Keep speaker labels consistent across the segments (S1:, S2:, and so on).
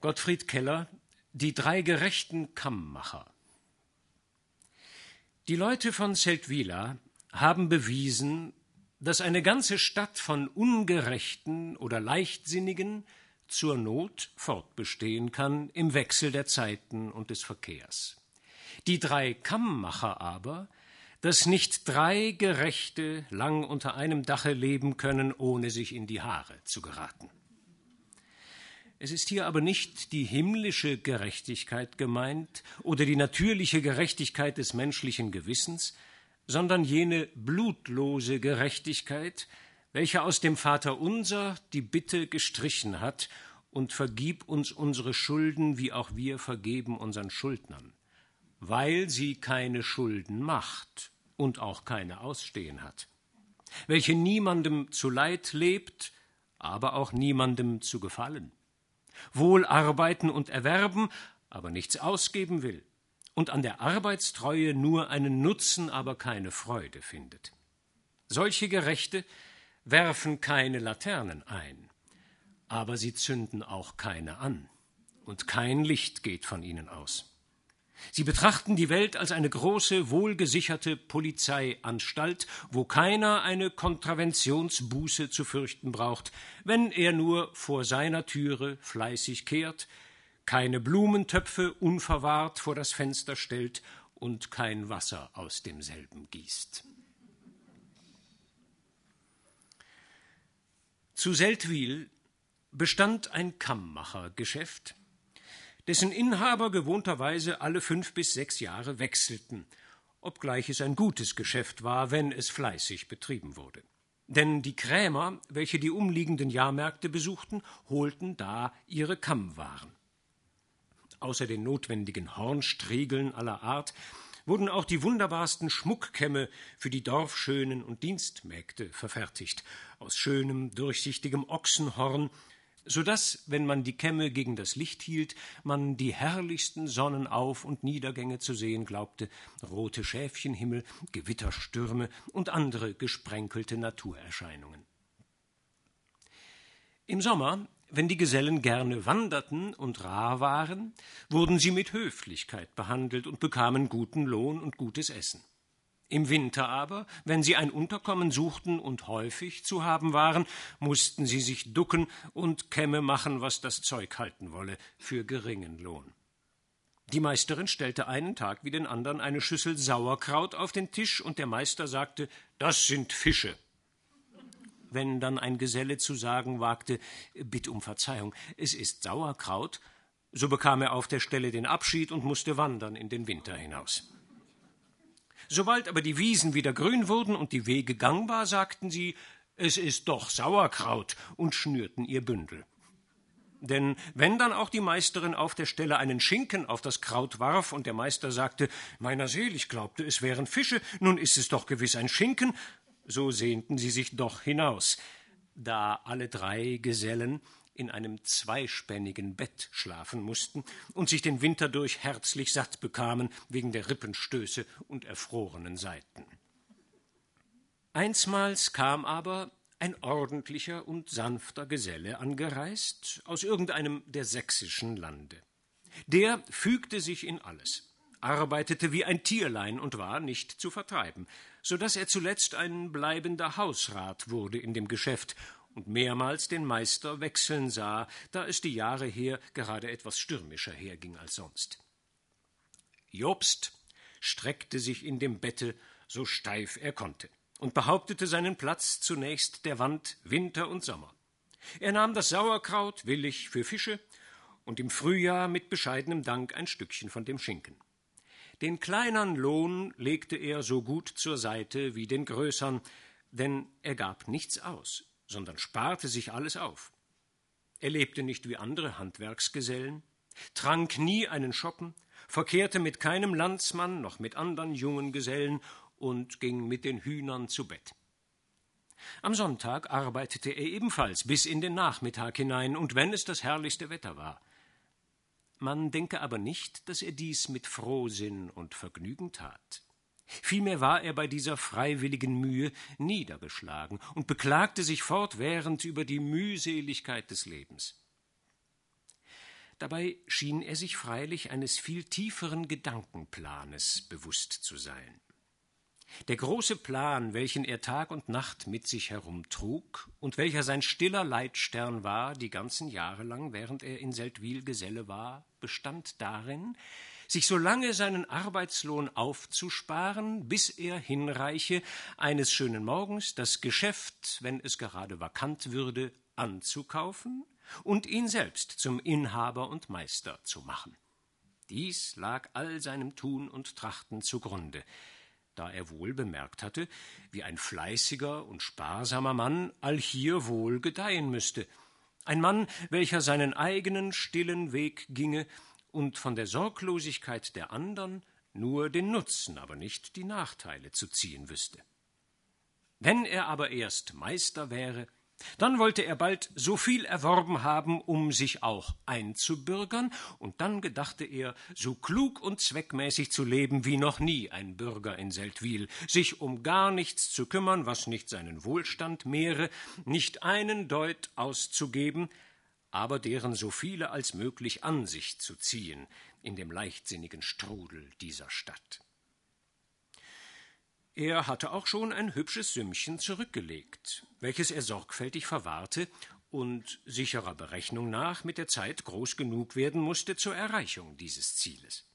S1: Gottfried Keller Die drei gerechten Kammmacher Die Leute von Seldwyla haben bewiesen, dass eine ganze Stadt von Ungerechten oder Leichtsinnigen zur Not fortbestehen kann im Wechsel der Zeiten und des Verkehrs. Die drei Kammmacher aber, dass nicht drei Gerechte lang unter einem Dache leben können, ohne sich in die Haare zu geraten. Es ist hier aber nicht die himmlische Gerechtigkeit gemeint oder die natürliche Gerechtigkeit des menschlichen Gewissens, sondern jene blutlose Gerechtigkeit, welche aus dem Vater unser die Bitte gestrichen hat und vergib uns unsere Schulden, wie auch wir vergeben unseren Schuldnern, weil sie keine Schulden macht und auch keine ausstehen hat, welche niemandem zu Leid lebt, aber auch niemandem zu gefallen wohl arbeiten und erwerben, aber nichts ausgeben will, und an der Arbeitstreue nur einen Nutzen, aber keine Freude findet. Solche Gerechte werfen keine Laternen ein, aber sie zünden auch keine an, und kein Licht geht von ihnen aus. Sie betrachten die Welt als eine große, wohlgesicherte Polizeianstalt, wo keiner eine Kontraventionsbuße zu fürchten braucht, wenn er nur vor seiner Türe fleißig kehrt, keine Blumentöpfe unverwahrt vor das Fenster stellt und kein Wasser aus demselben gießt. Zu Seldwyl bestand ein Kammmachergeschäft, dessen Inhaber gewohnterweise alle fünf bis sechs Jahre wechselten, obgleich es ein gutes Geschäft war, wenn es fleißig betrieben wurde. Denn die Krämer, welche die umliegenden Jahrmärkte besuchten, holten da ihre Kammwaren. Außer den notwendigen Hornstriegeln aller Art wurden auch die wunderbarsten Schmuckkämme für die Dorfschönen und Dienstmägde verfertigt, aus schönem, durchsichtigem Ochsenhorn so dass, wenn man die Kämme gegen das Licht hielt, man die herrlichsten Sonnenauf- und Niedergänge zu sehen glaubte, rote Schäfchenhimmel, Gewitterstürme und andere gesprenkelte Naturerscheinungen. Im Sommer, wenn die Gesellen gerne wanderten und rar waren, wurden sie mit Höflichkeit behandelt und bekamen guten Lohn und gutes Essen. Im Winter aber, wenn sie ein Unterkommen suchten und häufig zu haben waren, mussten sie sich ducken und Kämme machen, was das Zeug halten wolle, für geringen Lohn. Die Meisterin stellte einen Tag wie den anderen eine Schüssel Sauerkraut auf den Tisch, und der Meister sagte Das sind Fische. Wenn dann ein Geselle zu sagen wagte Bitt um Verzeihung, es ist Sauerkraut, so bekam er auf der Stelle den Abschied und musste wandern in den Winter hinaus. Sobald aber die Wiesen wieder grün wurden und die Wege gangbar, sagten sie, es ist doch Sauerkraut und schnürten ihr Bündel. Denn wenn dann auch die Meisterin auf der Stelle einen Schinken auf das Kraut warf und der Meister sagte, meiner Seel, ich glaubte, es wären Fische, nun ist es doch gewiss ein Schinken, so sehnten sie sich doch hinaus, da alle drei Gesellen in einem zweispännigen Bett schlafen mussten und sich den Winter durch herzlich satt bekamen wegen der Rippenstöße und erfrorenen Seiten. Einsmals kam aber ein ordentlicher und sanfter Geselle angereist aus irgendeinem der sächsischen Lande. Der fügte sich in alles, arbeitete wie ein Tierlein und war nicht zu vertreiben, so dass er zuletzt ein bleibender Hausrat wurde in dem Geschäft und mehrmals den Meister wechseln sah, da es die Jahre her gerade etwas stürmischer herging als sonst. Jobst streckte sich in dem Bette so steif er konnte und behauptete seinen Platz zunächst der Wand Winter und Sommer. Er nahm das Sauerkraut willig für Fische und im Frühjahr mit bescheidenem Dank ein Stückchen von dem Schinken. Den kleinern Lohn legte er so gut zur Seite wie den größern, denn er gab nichts aus, sondern sparte sich alles auf. Er lebte nicht wie andere Handwerksgesellen, trank nie einen Schoppen, verkehrte mit keinem Landsmann noch mit anderen jungen Gesellen und ging mit den Hühnern zu Bett. Am Sonntag arbeitete er ebenfalls bis in den Nachmittag hinein, und wenn es das herrlichste Wetter war. Man denke aber nicht, dass er dies mit Frohsinn und Vergnügen tat. Vielmehr war er bei dieser freiwilligen Mühe niedergeschlagen und beklagte sich fortwährend über die Mühseligkeit des Lebens. Dabei schien er sich freilich eines viel tieferen Gedankenplanes bewusst zu sein. Der große Plan, welchen er Tag und Nacht mit sich herumtrug und welcher sein stiller Leitstern war die ganzen Jahre lang, während er in Seldwyl Geselle war, bestand darin, sich so lange seinen Arbeitslohn aufzusparen, bis er hinreiche, eines schönen Morgens das Geschäft, wenn es gerade vakant würde, anzukaufen und ihn selbst zum Inhaber und Meister zu machen. Dies lag all seinem Tun und Trachten zugrunde, da er wohl bemerkt hatte, wie ein fleißiger und sparsamer Mann allhier wohl gedeihen müsste, ein Mann, welcher seinen eigenen stillen Weg ginge und von der Sorglosigkeit der andern nur den Nutzen, aber nicht die Nachteile zu ziehen wüsste. Wenn er aber erst Meister wäre, dann wollte er bald so viel erworben haben, um sich auch einzubürgern, und dann gedachte er, so klug und zweckmäßig zu leben wie noch nie ein Bürger in Seldwyl, sich um gar nichts zu kümmern, was nicht seinen Wohlstand mehre, nicht einen Deut auszugeben, aber deren so viele als möglich an sich zu ziehen in dem leichtsinnigen Strudel dieser Stadt. Er hatte auch schon ein hübsches Sümmchen zurückgelegt, welches er sorgfältig verwahrte und sicherer Berechnung nach mit der Zeit groß genug werden musste zur Erreichung dieses Zieles.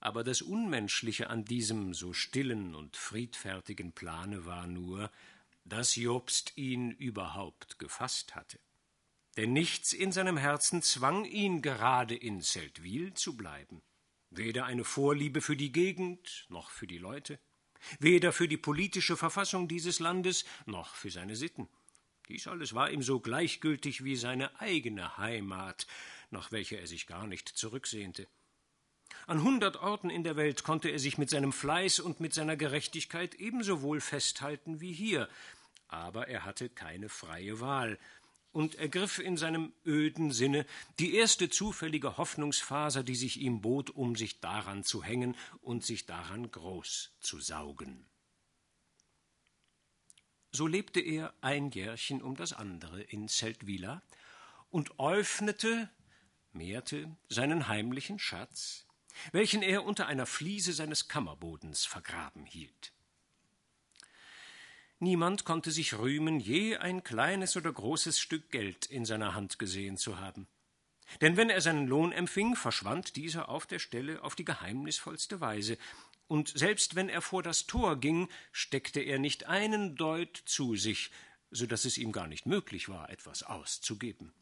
S1: Aber das Unmenschliche an diesem so stillen und friedfertigen Plane war nur, dass Jobst ihn überhaupt gefasst hatte. Denn nichts in seinem Herzen zwang ihn, gerade in Seldwyl zu bleiben. Weder eine Vorliebe für die Gegend noch für die Leute, weder für die politische Verfassung dieses Landes noch für seine Sitten. Dies alles war ihm so gleichgültig wie seine eigene Heimat, nach welcher er sich gar nicht zurücksehnte. An hundert Orten in der Welt konnte er sich mit seinem Fleiß und mit seiner Gerechtigkeit ebenso wohl festhalten wie hier, aber er hatte keine freie Wahl, und ergriff in seinem öden Sinne die erste zufällige Hoffnungsfaser, die sich ihm bot, um sich daran zu hängen und sich daran groß zu saugen. So lebte er ein Jährchen um das andere in Zeltwila und öffnete, mehrte seinen heimlichen Schatz, welchen er unter einer Fliese seines Kammerbodens vergraben hielt. Niemand konnte sich rühmen, je ein kleines oder großes Stück Geld in seiner Hand gesehen zu haben. Denn wenn er seinen Lohn empfing, verschwand dieser auf der Stelle auf die geheimnisvollste Weise, und selbst wenn er vor das Tor ging, steckte er nicht einen Deut zu sich, so dass es ihm gar nicht möglich war, etwas auszugeben.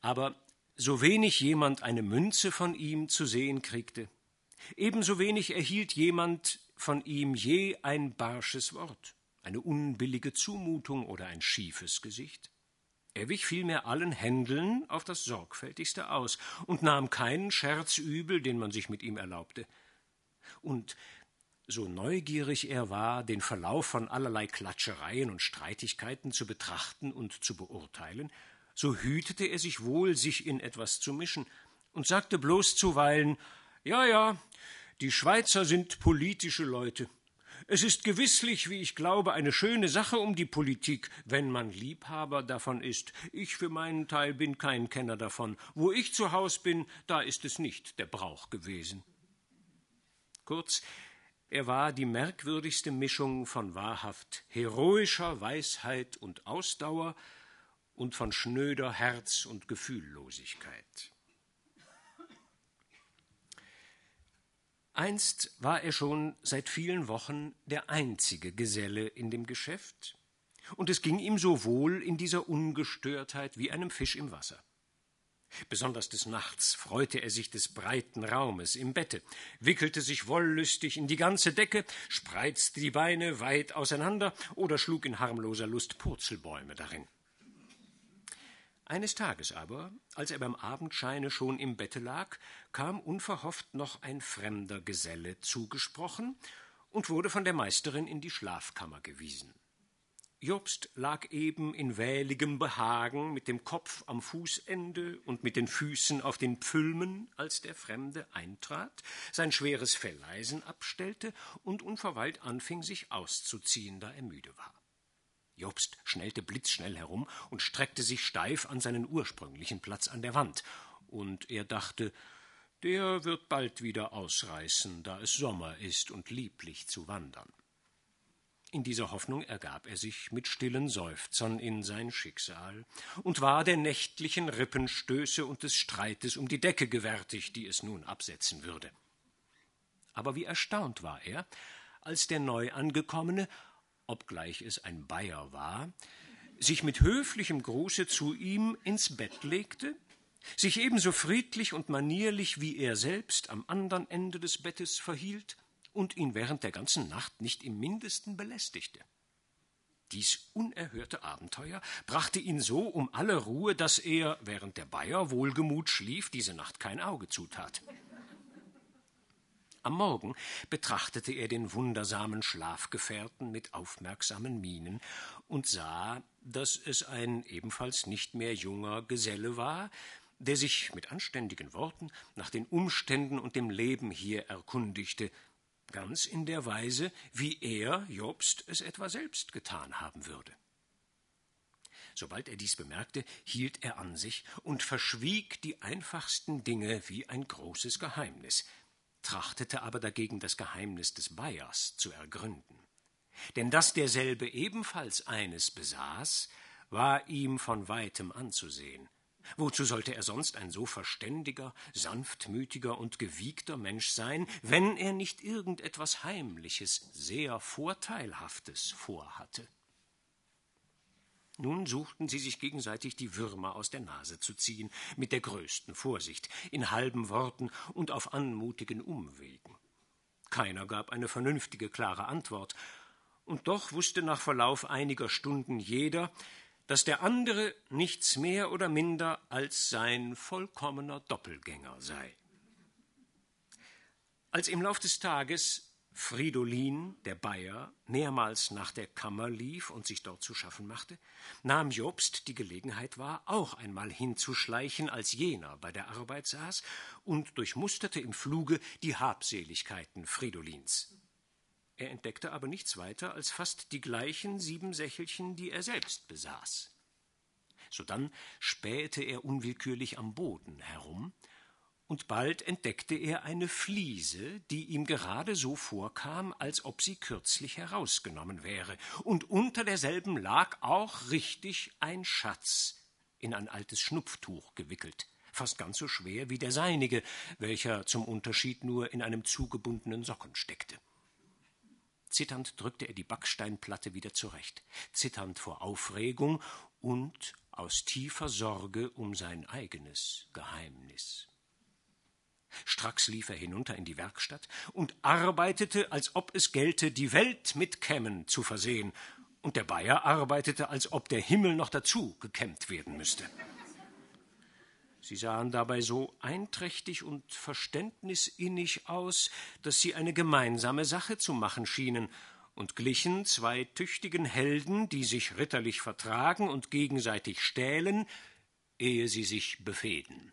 S1: Aber so wenig jemand eine Münze von ihm zu sehen kriegte, ebenso wenig erhielt jemand von ihm je ein barsches Wort, eine unbillige Zumutung oder ein schiefes Gesicht. Er wich vielmehr allen Händeln auf das sorgfältigste aus und nahm keinen Scherz übel, den man sich mit ihm erlaubte. Und so neugierig er war, den Verlauf von allerlei Klatschereien und Streitigkeiten zu betrachten und zu beurteilen, so hütete er sich wohl, sich in etwas zu mischen, und sagte bloß zuweilen Ja, ja, die Schweizer sind politische Leute. Es ist gewisslich, wie ich glaube, eine schöne Sache um die Politik, wenn man Liebhaber davon ist. Ich für meinen Teil bin kein Kenner davon. Wo ich zu Haus bin, da ist es nicht der Brauch gewesen. Kurz, er war die merkwürdigste Mischung von wahrhaft heroischer Weisheit und Ausdauer und von schnöder Herz und Gefühllosigkeit. Einst war er schon seit vielen Wochen der einzige Geselle in dem Geschäft, und es ging ihm so wohl in dieser Ungestörtheit wie einem Fisch im Wasser. Besonders des Nachts freute er sich des breiten Raumes im Bette, wickelte sich wollüstig in die ganze Decke, spreizte die Beine weit auseinander oder schlug in harmloser Lust Purzelbäume darin. Eines Tages aber, als er beim Abendscheine schon im Bette lag, kam unverhofft noch ein fremder Geselle zugesprochen und wurde von der Meisterin in die Schlafkammer gewiesen. Jobst lag eben in wähligem Behagen mit dem Kopf am Fußende und mit den Füßen auf den Pfülmen, als der Fremde eintrat, sein schweres Felleisen abstellte und unverweilt anfing, sich auszuziehen, da er müde war. Jobst schnellte blitzschnell herum und streckte sich steif an seinen ursprünglichen Platz an der Wand, und er dachte, der wird bald wieder ausreißen, da es Sommer ist und lieblich zu wandern. In dieser Hoffnung ergab er sich mit stillen Seufzern in sein Schicksal und war der nächtlichen Rippenstöße und des Streites um die Decke gewärtig, die es nun absetzen würde. Aber wie erstaunt war er, als der Neuangekommene, obgleich es ein Bayer war, sich mit höflichem Gruße zu ihm ins Bett legte, sich ebenso friedlich und manierlich wie er selbst am andern Ende des Bettes verhielt und ihn während der ganzen Nacht nicht im mindesten belästigte. Dies unerhörte Abenteuer brachte ihn so um alle Ruhe, dass er, während der Bayer wohlgemut schlief, diese Nacht kein Auge zutat. Am Morgen betrachtete er den wundersamen Schlafgefährten mit aufmerksamen Mienen und sah, dass es ein ebenfalls nicht mehr junger Geselle war, der sich mit anständigen Worten nach den Umständen und dem Leben hier erkundigte, ganz in der Weise, wie er, Jobst, es etwa selbst getan haben würde. Sobald er dies bemerkte, hielt er an sich und verschwieg die einfachsten Dinge wie ein großes Geheimnis, trachtete aber dagegen das Geheimnis des Bayers zu ergründen. Denn dass derselbe ebenfalls eines besaß, war ihm von weitem anzusehen, Wozu sollte er sonst ein so verständiger, sanftmütiger und gewiegter Mensch sein, wenn er nicht irgendetwas Heimliches, sehr Vorteilhaftes vorhatte? Nun suchten sie sich gegenseitig die Würmer aus der Nase zu ziehen, mit der größten Vorsicht, in halben Worten und auf anmutigen Umwegen. Keiner gab eine vernünftige, klare Antwort, und doch wusste nach Verlauf einiger Stunden jeder, dass der andere nichts mehr oder minder als sein vollkommener Doppelgänger sei. Als im Lauf des Tages Fridolin, der Bayer, mehrmals nach der Kammer lief und sich dort zu schaffen machte, nahm Jobst die Gelegenheit wahr, auch einmal hinzuschleichen, als jener bei der Arbeit saß, und durchmusterte im Fluge die Habseligkeiten Fridolins. Er entdeckte aber nichts weiter als fast die gleichen sieben Sächelchen, die er selbst besaß. Sodann spähte er unwillkürlich am Boden herum, und bald entdeckte er eine Fliese, die ihm gerade so vorkam, als ob sie kürzlich herausgenommen wäre, und unter derselben lag auch richtig ein Schatz in ein altes Schnupftuch gewickelt, fast ganz so schwer wie der seinige, welcher zum Unterschied nur in einem zugebundenen Socken steckte. Zitternd drückte er die Backsteinplatte wieder zurecht, zitternd vor Aufregung und aus tiefer Sorge um sein eigenes Geheimnis. Stracks lief er hinunter in die Werkstatt und arbeitete, als ob es gelte, die Welt mit Kämmen zu versehen, und der Bayer arbeitete, als ob der Himmel noch dazu gekämmt werden müsste. Sie sahen dabei so einträchtig und verständnisinnig aus, dass sie eine gemeinsame Sache zu machen schienen und glichen zwei tüchtigen Helden, die sich ritterlich vertragen und gegenseitig stählen, ehe sie sich befehden.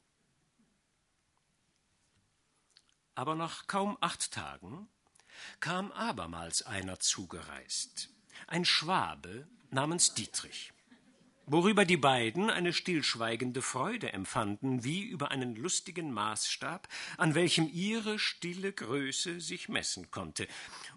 S1: Aber nach kaum acht Tagen kam abermals einer zugereist, ein Schwabe namens Dietrich worüber die beiden eine stillschweigende Freude empfanden, wie über einen lustigen Maßstab, an welchem ihre stille Größe sich messen konnte.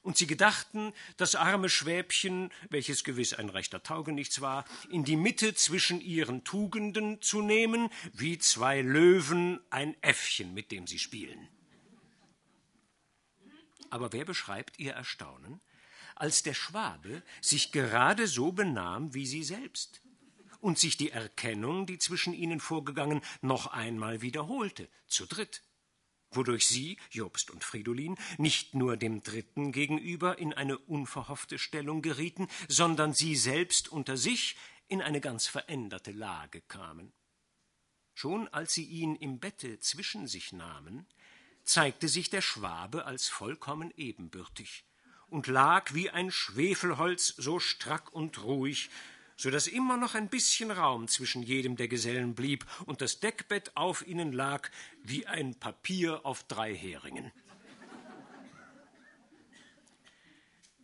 S1: Und sie gedachten, das arme Schwäbchen, welches gewiss ein rechter Taugenichts war, in die Mitte zwischen ihren Tugenden zu nehmen, wie zwei Löwen ein Äffchen, mit dem sie spielen. Aber wer beschreibt ihr Erstaunen, als der Schwabe sich gerade so benahm wie sie selbst? und sich die Erkennung, die zwischen ihnen vorgegangen, noch einmal wiederholte, zu dritt, wodurch sie, Jobst und Fridolin, nicht nur dem Dritten gegenüber in eine unverhoffte Stellung gerieten, sondern sie selbst unter sich in eine ganz veränderte Lage kamen. Schon als sie ihn im Bette zwischen sich nahmen, zeigte sich der Schwabe als vollkommen ebenbürtig und lag wie ein Schwefelholz so strack und ruhig, so dass immer noch ein bisschen Raum zwischen jedem der Gesellen blieb und das Deckbett auf ihnen lag wie ein Papier auf drei Heringen.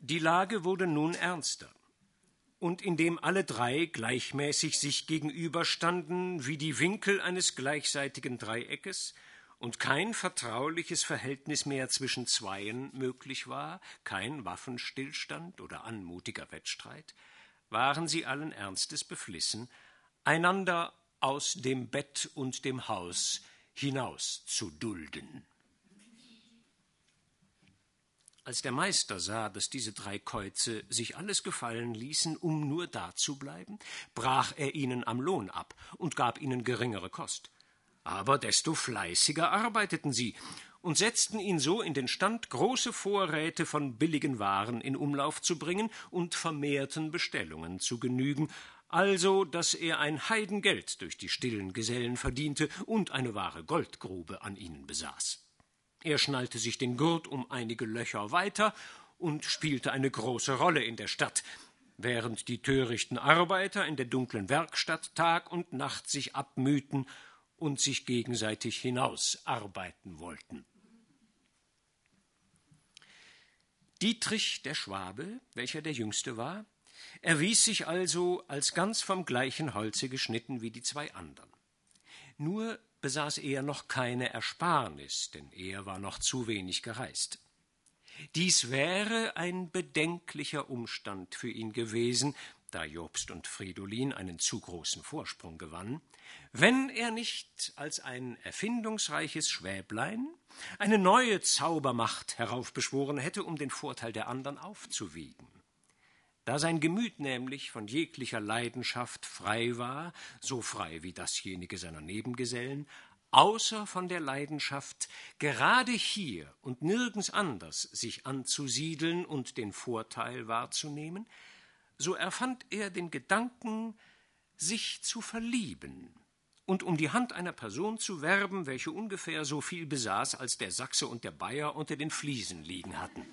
S1: Die Lage wurde nun ernster, und in dem alle drei gleichmäßig sich gegenüberstanden wie die Winkel eines gleichseitigen Dreieckes und kein vertrauliches Verhältnis mehr zwischen Zweien möglich war, kein Waffenstillstand oder anmutiger Wettstreit, waren sie allen Ernstes beflissen, einander aus dem Bett und dem Haus hinaus zu dulden. Als der Meister sah, dass diese drei Käuze sich alles gefallen ließen, um nur dazubleiben, brach er ihnen am Lohn ab und gab ihnen geringere Kost. Aber desto fleißiger arbeiteten sie und setzten ihn so in den Stand, große Vorräte von billigen Waren in Umlauf zu bringen und vermehrten Bestellungen zu genügen, also dass er ein Heidengeld durch die stillen Gesellen verdiente und eine wahre Goldgrube an ihnen besaß. Er schnallte sich den Gurt um einige Löcher weiter und spielte eine große Rolle in der Stadt, während die törichten Arbeiter in der dunklen Werkstatt Tag und Nacht sich abmühten und sich gegenseitig hinausarbeiten wollten. Dietrich der Schwabe, welcher der jüngste war, erwies sich also als ganz vom gleichen Holze geschnitten wie die zwei anderen. Nur besaß er noch keine Ersparnis, denn er war noch zu wenig gereist. Dies wäre ein bedenklicher Umstand für ihn gewesen, da Jobst und Fridolin einen zu großen Vorsprung gewannen, wenn er nicht als ein erfindungsreiches Schwäblein eine neue Zaubermacht heraufbeschworen hätte, um den Vorteil der anderen aufzuwiegen. Da sein Gemüt nämlich von jeglicher Leidenschaft frei war, so frei wie dasjenige seiner Nebengesellen, außer von der Leidenschaft, gerade hier und nirgends anders sich anzusiedeln und den Vorteil wahrzunehmen, so erfand er den Gedanken, sich zu verlieben und um die Hand einer Person zu werben, welche ungefähr so viel besaß, als der Sachse und der Bayer unter den Fliesen liegen hatten.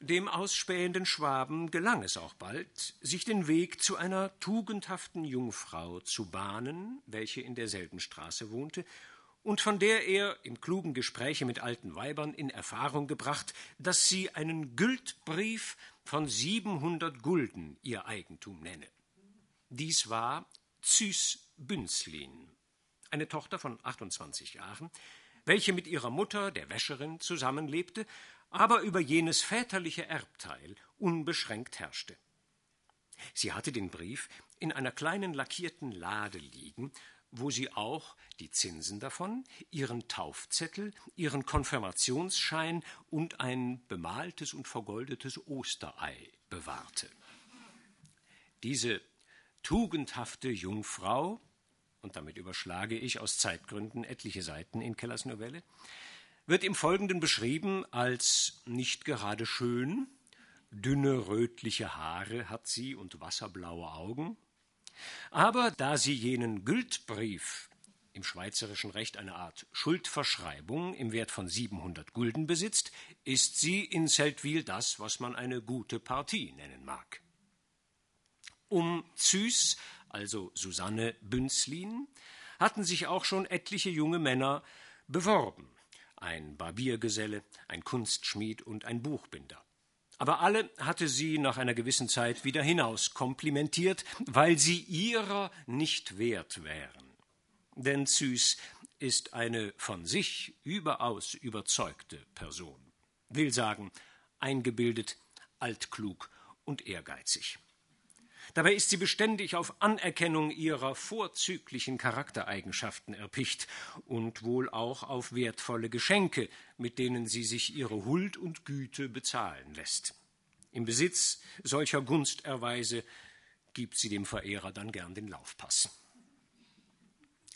S1: Dem ausspähenden Schwaben gelang es auch bald, sich den Weg zu einer tugendhaften Jungfrau zu bahnen, welche in derselben Straße wohnte, und von der er im klugen Gespräche mit alten Weibern in Erfahrung gebracht, dass sie einen Güldbrief von siebenhundert Gulden ihr Eigentum nenne. Dies war Züs Bünzlin, eine Tochter von 28 Jahren, welche mit ihrer Mutter, der Wäscherin, zusammenlebte aber über jenes väterliche Erbteil unbeschränkt herrschte. Sie hatte den Brief in einer kleinen lackierten Lade liegen, wo sie auch die Zinsen davon, ihren Taufzettel, ihren Konfirmationsschein und ein bemaltes und vergoldetes Osterei bewahrte. Diese tugendhafte Jungfrau, und damit überschlage ich aus Zeitgründen etliche Seiten in Kellers Novelle, wird im Folgenden beschrieben als nicht gerade schön, dünne rötliche Haare hat sie und wasserblaue Augen, aber da sie jenen Güldbrief im schweizerischen Recht eine Art Schuldverschreibung im Wert von 700 Gulden besitzt, ist sie in Seldwyl das, was man eine gute Partie nennen mag. Um Züs, also Susanne Bünzlin, hatten sich auch schon etliche junge Männer beworben ein Barbiergeselle, ein Kunstschmied und ein Buchbinder. Aber alle hatte sie nach einer gewissen Zeit wieder hinaus komplimentiert, weil sie ihrer nicht wert wären. Denn Züs ist eine von sich überaus überzeugte Person, will sagen, eingebildet, altklug und ehrgeizig. Dabei ist sie beständig auf Anerkennung ihrer vorzüglichen Charaktereigenschaften erpicht und wohl auch auf wertvolle Geschenke, mit denen sie sich ihre Huld und Güte bezahlen lässt. Im Besitz solcher Gunsterweise gibt sie dem Verehrer dann gern den Laufpass.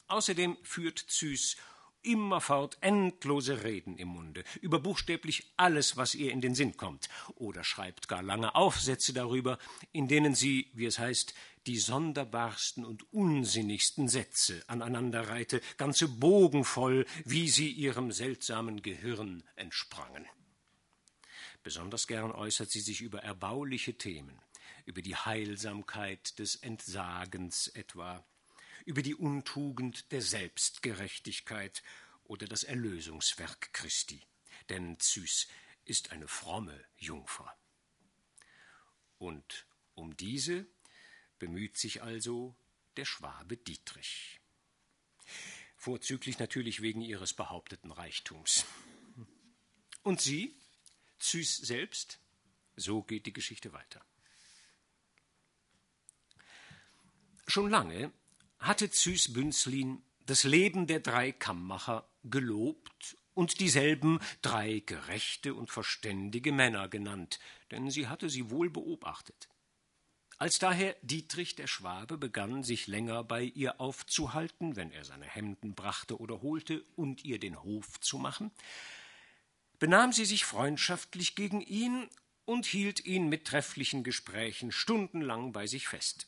S1: Außerdem führt Züs immerfort endlose Reden im Munde, über buchstäblich alles, was ihr in den Sinn kommt, oder schreibt gar lange Aufsätze darüber, in denen sie, wie es heißt, die sonderbarsten und unsinnigsten Sätze aneinanderreihte, ganze Bogen voll, wie sie ihrem seltsamen Gehirn entsprangen. Besonders gern äußert sie sich über erbauliche Themen, über die Heilsamkeit des Entsagens etwa, über die Untugend der Selbstgerechtigkeit oder das Erlösungswerk Christi. Denn Züs ist eine fromme Jungfer. Und um diese bemüht sich also der Schwabe Dietrich. Vorzüglich natürlich wegen ihres behaupteten Reichtums. Und sie, Züs selbst, so geht die Geschichte weiter. Schon lange hatte Züs Bünzlin das Leben der drei Kammmacher gelobt und dieselben drei gerechte und verständige Männer genannt, denn sie hatte sie wohl beobachtet. Als daher Dietrich der Schwabe begann, sich länger bei ihr aufzuhalten, wenn er seine Hemden brachte oder holte, und ihr den Hof zu machen, benahm sie sich freundschaftlich gegen ihn und hielt ihn mit trefflichen Gesprächen stundenlang bei sich fest.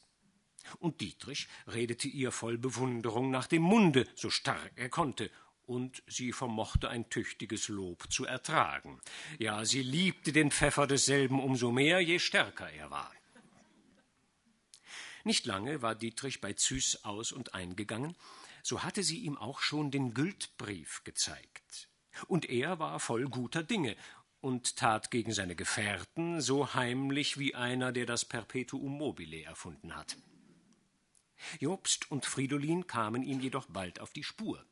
S1: Und Dietrich redete ihr voll Bewunderung nach dem Munde, so stark er konnte, und sie vermochte ein tüchtiges Lob zu ertragen. Ja, sie liebte den Pfeffer desselben umso mehr, je stärker er war. Nicht lange war Dietrich bei Züs aus und eingegangen, so hatte sie ihm auch schon den Gültbrief gezeigt. Und er war voll guter Dinge und tat gegen seine Gefährten so heimlich wie einer, der das Perpetuum mobile erfunden hat. Jobst und Fridolin kamen ihm jedoch bald auf die Spur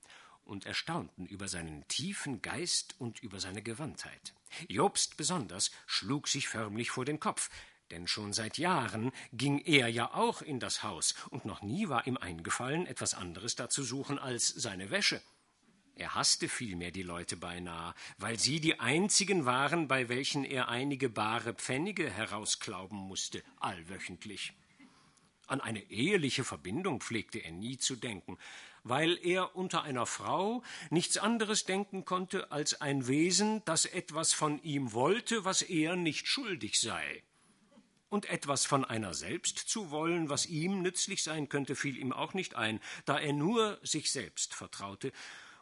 S1: und erstaunten über seinen tiefen Geist und über seine Gewandtheit. Jobst besonders schlug sich förmlich vor den Kopf, denn schon seit Jahren ging er ja auch in das Haus, und noch nie war ihm eingefallen, etwas anderes da zu suchen als seine Wäsche. Er hasste vielmehr die Leute beinahe, weil sie die einzigen waren, bei welchen er einige bare Pfennige herausklauben musste, allwöchentlich. An eine eheliche Verbindung pflegte er nie zu denken, weil er unter einer Frau nichts anderes denken konnte als ein Wesen, das etwas von ihm wollte, was er nicht schuldig sei. Und etwas von einer selbst zu wollen, was ihm nützlich sein könnte, fiel ihm auch nicht ein, da er nur sich selbst vertraute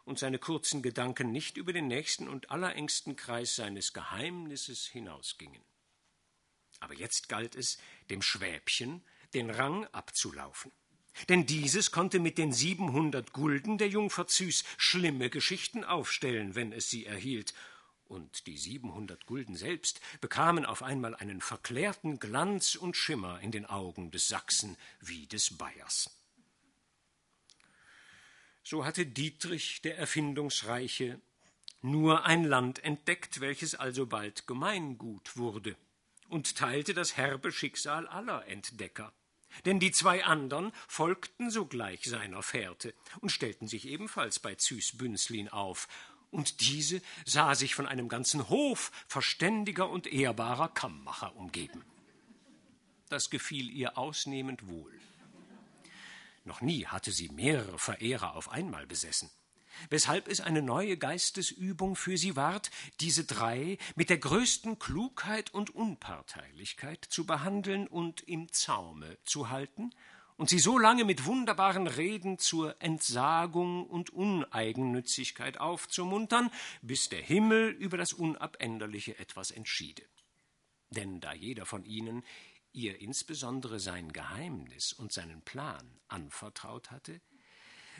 S1: und seine kurzen Gedanken nicht über den nächsten und allerengsten Kreis seines Geheimnisses hinausgingen. Aber jetzt galt es, dem Schwäbchen den Rang abzulaufen. Denn dieses konnte mit den siebenhundert Gulden der Jungfer Züs schlimme Geschichten aufstellen, wenn es sie erhielt, und die siebenhundert Gulden selbst bekamen auf einmal einen verklärten Glanz und Schimmer in den Augen des Sachsen wie des Bayers. So hatte Dietrich der Erfindungsreiche nur ein Land entdeckt, welches alsobald Gemeingut wurde, und teilte das herbe Schicksal aller Entdecker. Denn die zwei andern folgten sogleich seiner Fährte und stellten sich ebenfalls bei Züs Bünzlin auf, und diese sah sich von einem ganzen Hof verständiger und ehrbarer Kammmacher umgeben. Das gefiel ihr ausnehmend wohl. Noch nie hatte sie mehrere Verehrer auf einmal besessen weshalb es eine neue Geistesübung für sie ward, diese drei mit der größten Klugheit und Unparteilichkeit zu behandeln und im Zaume zu halten und sie so lange mit wunderbaren Reden zur Entsagung und Uneigennützigkeit aufzumuntern, bis der Himmel über das Unabänderliche etwas entschiede. Denn da jeder von ihnen ihr insbesondere sein Geheimnis und seinen Plan anvertraut hatte,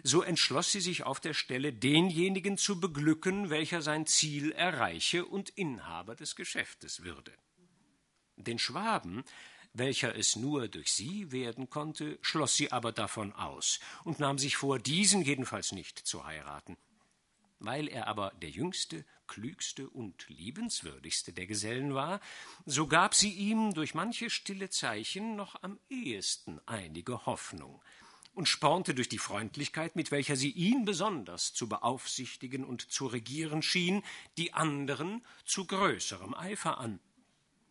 S1: so entschloss sie sich auf der Stelle, denjenigen zu beglücken, welcher sein Ziel erreiche und Inhaber des Geschäftes würde. Den Schwaben, welcher es nur durch sie werden konnte, schloss sie aber davon aus und nahm sich vor, diesen jedenfalls nicht zu heiraten. Weil er aber der jüngste, klügste und liebenswürdigste der Gesellen war, so gab sie ihm durch manche stille Zeichen noch am ehesten einige Hoffnung, und spornte durch die Freundlichkeit, mit welcher sie ihn besonders zu beaufsichtigen und zu regieren schien, die anderen zu größerem Eifer an,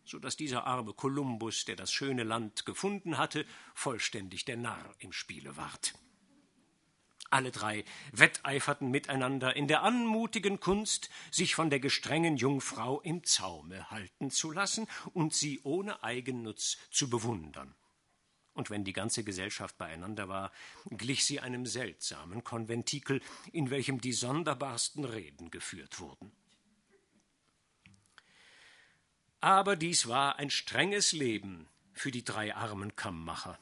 S1: so dass dieser arme Kolumbus, der das schöne Land gefunden hatte, vollständig der Narr im Spiele ward. Alle drei wetteiferten miteinander in der anmutigen Kunst, sich von der gestrengen Jungfrau im Zaume halten zu lassen und sie ohne Eigennutz zu bewundern und wenn die ganze Gesellschaft beieinander war, glich sie einem seltsamen Konventikel, in welchem die sonderbarsten Reden geführt wurden. Aber dies war ein strenges Leben für die drei armen Kammmacher.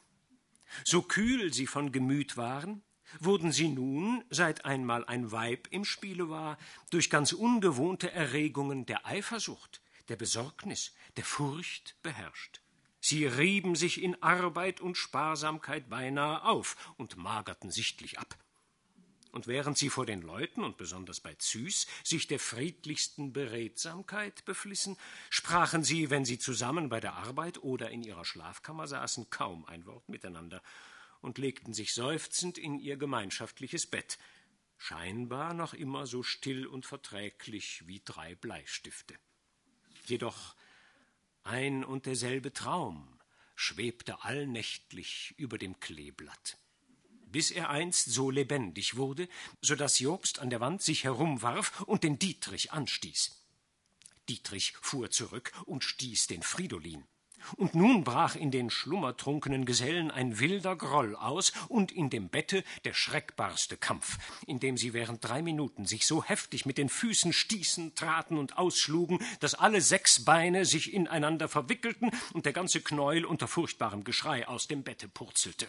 S1: So kühl sie von Gemüt waren, wurden sie nun, seit einmal ein Weib im Spiele war, durch ganz ungewohnte Erregungen der Eifersucht, der Besorgnis, der Furcht beherrscht. Sie rieben sich in Arbeit und Sparsamkeit beinahe auf und magerten sichtlich ab. Und während sie vor den Leuten und besonders bei Züs sich der friedlichsten Beredsamkeit beflissen, sprachen sie, wenn sie zusammen bei der Arbeit oder in ihrer Schlafkammer saßen, kaum ein Wort miteinander und legten sich seufzend in ihr gemeinschaftliches Bett, scheinbar noch immer so still und verträglich wie drei Bleistifte. Jedoch ein und derselbe Traum schwebte allnächtlich über dem Kleeblatt bis er einst so lebendig wurde, so dass Jobst an der Wand sich herumwarf und den Dietrich anstieß. Dietrich fuhr zurück und stieß den Fridolin. Und nun brach in den schlummertrunkenen Gesellen ein wilder Groll aus und in dem Bette der schreckbarste Kampf, in dem sie während drei Minuten sich so heftig mit den Füßen stießen, traten und ausschlugen, dass alle sechs Beine sich ineinander verwickelten und der ganze Knäuel unter furchtbarem Geschrei aus dem Bette purzelte.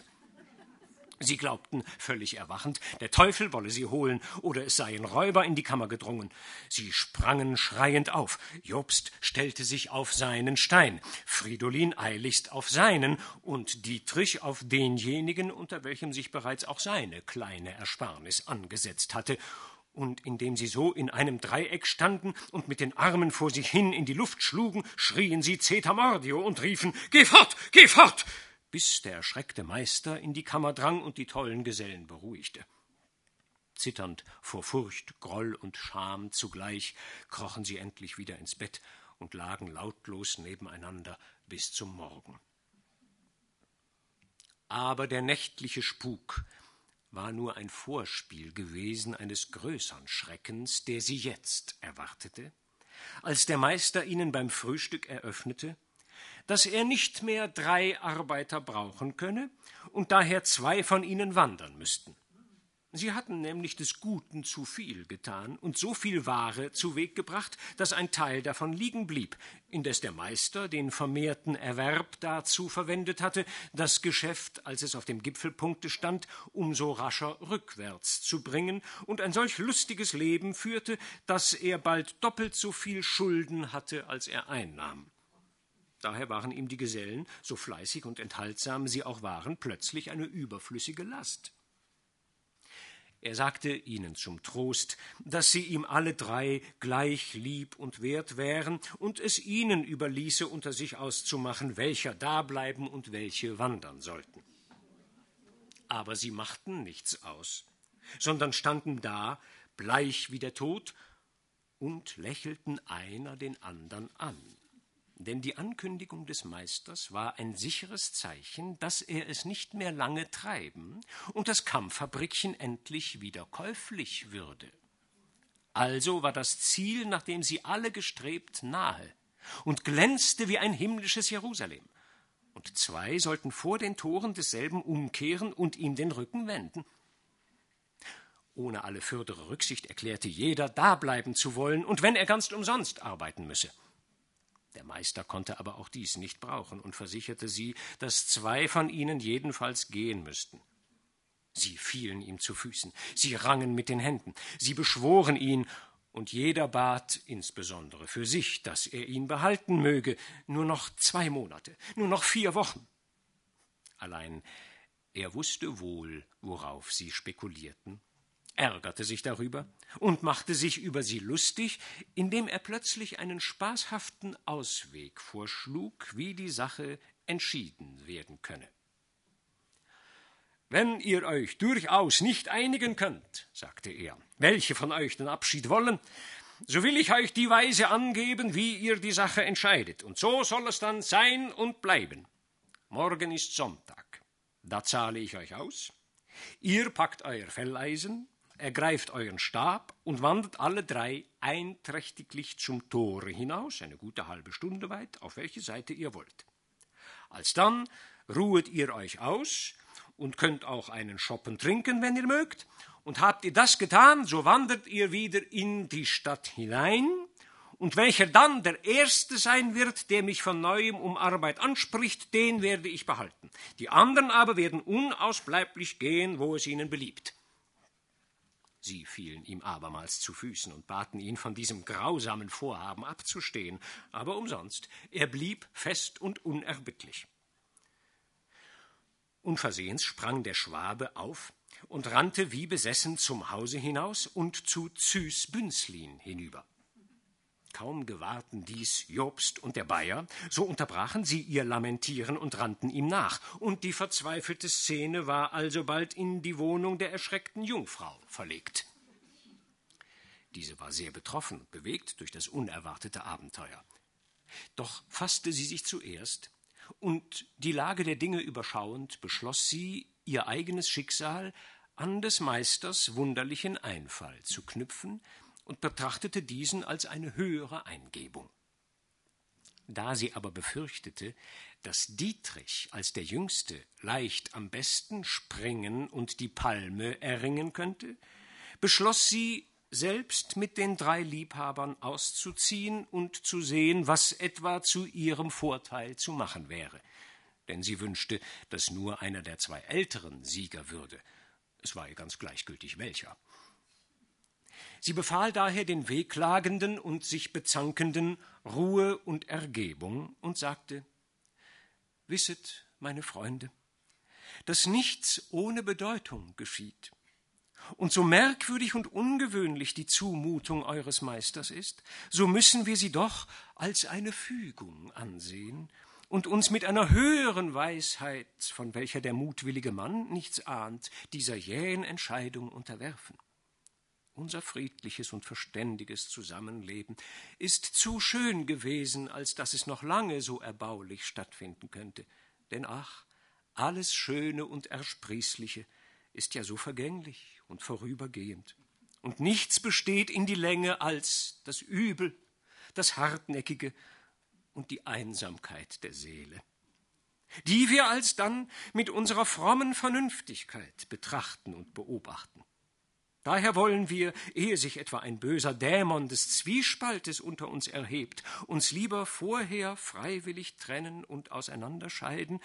S1: Sie glaubten, völlig erwachend, der Teufel wolle sie holen, oder es seien Räuber in die Kammer gedrungen. Sie sprangen schreiend auf. Jobst stellte sich auf seinen Stein, Fridolin eiligst auf seinen und Dietrich auf denjenigen, unter welchem sich bereits auch seine kleine Ersparnis angesetzt hatte. Und indem sie so in einem Dreieck standen und mit den Armen vor sich hin in die Luft schlugen, schrien sie Zetamordio und riefen Geh fort, geh fort bis der erschreckte Meister in die Kammer drang und die tollen Gesellen beruhigte. Zitternd vor Furcht, Groll und Scham zugleich krochen sie endlich wieder ins Bett und lagen lautlos nebeneinander bis zum Morgen. Aber der nächtliche Spuk war nur ein Vorspiel gewesen eines größern Schreckens, der sie jetzt erwartete, als der Meister ihnen beim Frühstück eröffnete, dass er nicht mehr drei Arbeiter brauchen könne und daher zwei von ihnen wandern müssten. Sie hatten nämlich des Guten zu viel getan und so viel Ware zu Weg gebracht, dass ein Teil davon liegen blieb, indes der Meister den vermehrten Erwerb dazu verwendet hatte, das Geschäft, als es auf dem Gipfelpunkte stand, umso rascher rückwärts zu bringen und ein solch lustiges Leben führte, dass er bald doppelt so viel Schulden hatte, als er einnahm. Daher waren ihm die Gesellen, so fleißig und enthaltsam sie auch waren, plötzlich eine überflüssige Last. Er sagte ihnen zum Trost, dass sie ihm alle drei gleich lieb und wert wären und es ihnen überließe, unter sich auszumachen, welcher dableiben und welche wandern sollten. Aber sie machten nichts aus, sondern standen da, bleich wie der Tod, und lächelten einer den andern an denn die Ankündigung des Meisters war ein sicheres Zeichen, dass er es nicht mehr lange treiben und das Kampffabrikchen endlich wieder käuflich würde. Also war das Ziel, nach dem sie alle gestrebt, nahe und glänzte wie ein himmlisches Jerusalem. Und zwei sollten vor den Toren desselben umkehren und ihm den Rücken wenden. Ohne alle fürdere Rücksicht erklärte jeder, dableiben zu wollen und wenn er ganz umsonst arbeiten müsse. Der Meister konnte aber auch dies nicht brauchen und versicherte sie, dass zwei von ihnen jedenfalls gehen müssten. Sie fielen ihm zu Füßen, sie rangen mit den Händen, sie beschworen ihn, und jeder bat, insbesondere für sich, dass er ihn behalten möge, nur noch zwei Monate, nur noch vier Wochen. Allein er wusste wohl, worauf sie spekulierten ärgerte sich darüber und machte sich über sie lustig, indem er plötzlich einen spaßhaften Ausweg vorschlug, wie die Sache entschieden werden könne. Wenn ihr euch durchaus nicht einigen könnt, sagte er, welche von euch den Abschied wollen, so will ich euch die Weise angeben, wie ihr die Sache entscheidet, und so soll es dann sein und bleiben. Morgen ist Sonntag, da zahle ich euch aus. Ihr packt euer Felleisen, ergreift euren Stab und wandert alle drei einträchtiglich zum Tore hinaus, eine gute halbe Stunde weit, auf welche Seite ihr wollt. Alsdann ruhet ihr euch aus und könnt auch einen Schoppen trinken, wenn ihr mögt, und habt ihr das getan, so wandert ihr wieder in die Stadt hinein, und welcher dann der Erste sein wird, der mich von neuem um Arbeit anspricht, den werde ich behalten. Die anderen aber werden unausbleiblich gehen, wo es ihnen beliebt. Sie fielen ihm abermals zu Füßen und baten ihn, von diesem grausamen Vorhaben abzustehen, aber umsonst, er blieb fest und unerbittlich. Unversehens sprang der Schwabe auf und rannte wie besessen zum Hause hinaus und zu Züs Bünzlin hinüber. Kaum gewahrten dies Jobst und der Bayer, so unterbrachen sie ihr Lamentieren und rannten ihm nach, und die verzweifelte Szene war alsobald in die Wohnung der erschreckten Jungfrau verlegt. Diese war sehr betroffen und bewegt durch das unerwartete Abenteuer. Doch fasste sie sich zuerst, und die Lage der Dinge überschauend, beschloss sie, ihr eigenes Schicksal an des Meisters wunderlichen Einfall zu knüpfen und betrachtete diesen als eine höhere Eingebung. Da sie aber befürchtete, dass Dietrich als der Jüngste leicht am besten springen und die Palme erringen könnte, beschloss sie, selbst mit den drei Liebhabern auszuziehen und zu sehen, was etwa zu ihrem Vorteil zu machen wäre. Denn sie wünschte, dass nur einer der zwei älteren Sieger würde. Es war ihr ganz gleichgültig welcher. Sie befahl daher den Wehklagenden und sich Bezankenden Ruhe und Ergebung und sagte Wisset, meine Freunde, dass nichts ohne Bedeutung geschieht. Und so merkwürdig und ungewöhnlich die Zumutung eures Meisters ist, so müssen wir sie doch als eine Fügung ansehen und uns mit einer höheren Weisheit, von welcher der mutwillige Mann nichts ahnt, dieser jähen Entscheidung unterwerfen. Unser friedliches und verständiges Zusammenleben ist zu schön gewesen, als dass es noch lange so erbaulich stattfinden könnte. Denn ach, alles Schöne und Ersprießliche ist ja so vergänglich und vorübergehend. Und nichts besteht in die Länge als das Übel, das Hartnäckige und die Einsamkeit der Seele, die wir alsdann mit unserer frommen Vernünftigkeit betrachten und beobachten. Daher wollen wir, ehe sich etwa ein böser Dämon des Zwiespaltes unter uns erhebt, uns lieber vorher freiwillig trennen und auseinanderscheiden,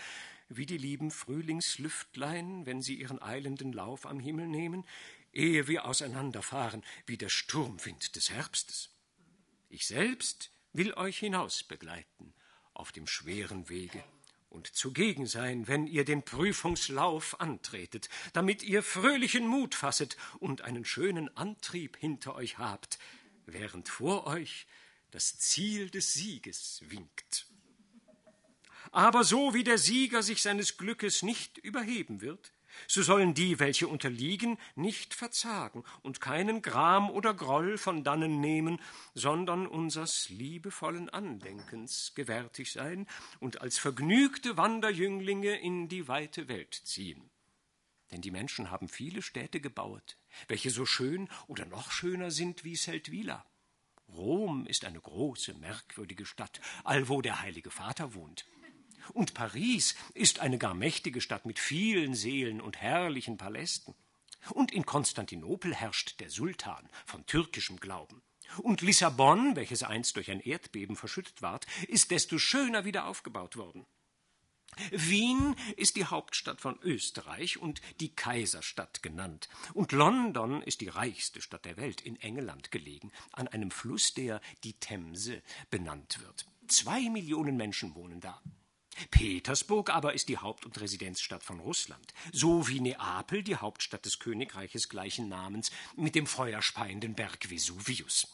S1: wie die lieben Frühlingslüftlein, wenn sie ihren eilenden Lauf am Himmel nehmen, ehe wir auseinanderfahren wie der Sturmwind des Herbstes. Ich selbst will euch hinaus begleiten auf dem schweren Wege und zugegen sein, wenn ihr den Prüfungslauf antretet, damit ihr fröhlichen Mut fasset und einen schönen Antrieb hinter euch habt, während vor euch das Ziel des Sieges winkt. Aber so wie der Sieger sich seines Glückes nicht überheben wird, so sollen die, welche unterliegen, nicht verzagen und keinen Gram oder Groll von dannen nehmen, sondern unsers liebevollen Andenkens gewärtig sein und als vergnügte Wanderjünglinge in die weite Welt ziehen. Denn die Menschen haben viele Städte gebaut, welche so schön oder noch schöner sind wie Seldwyla. Rom ist eine große, merkwürdige Stadt, allwo der Heilige Vater wohnt. Und Paris ist eine gar mächtige Stadt mit vielen Seelen und herrlichen Palästen. Und in Konstantinopel herrscht der Sultan von türkischem Glauben. Und Lissabon, welches einst durch ein Erdbeben verschüttet ward, ist desto schöner wieder aufgebaut worden. Wien ist die Hauptstadt von Österreich und die Kaiserstadt genannt. Und London ist die reichste Stadt der Welt in England gelegen, an einem Fluss, der die Themse benannt wird. Zwei Millionen Menschen wohnen da. Petersburg aber ist die Haupt- und Residenzstadt von Russland, so wie Neapel die Hauptstadt des Königreiches gleichen Namens mit dem feuerspeienden Berg Vesuvius.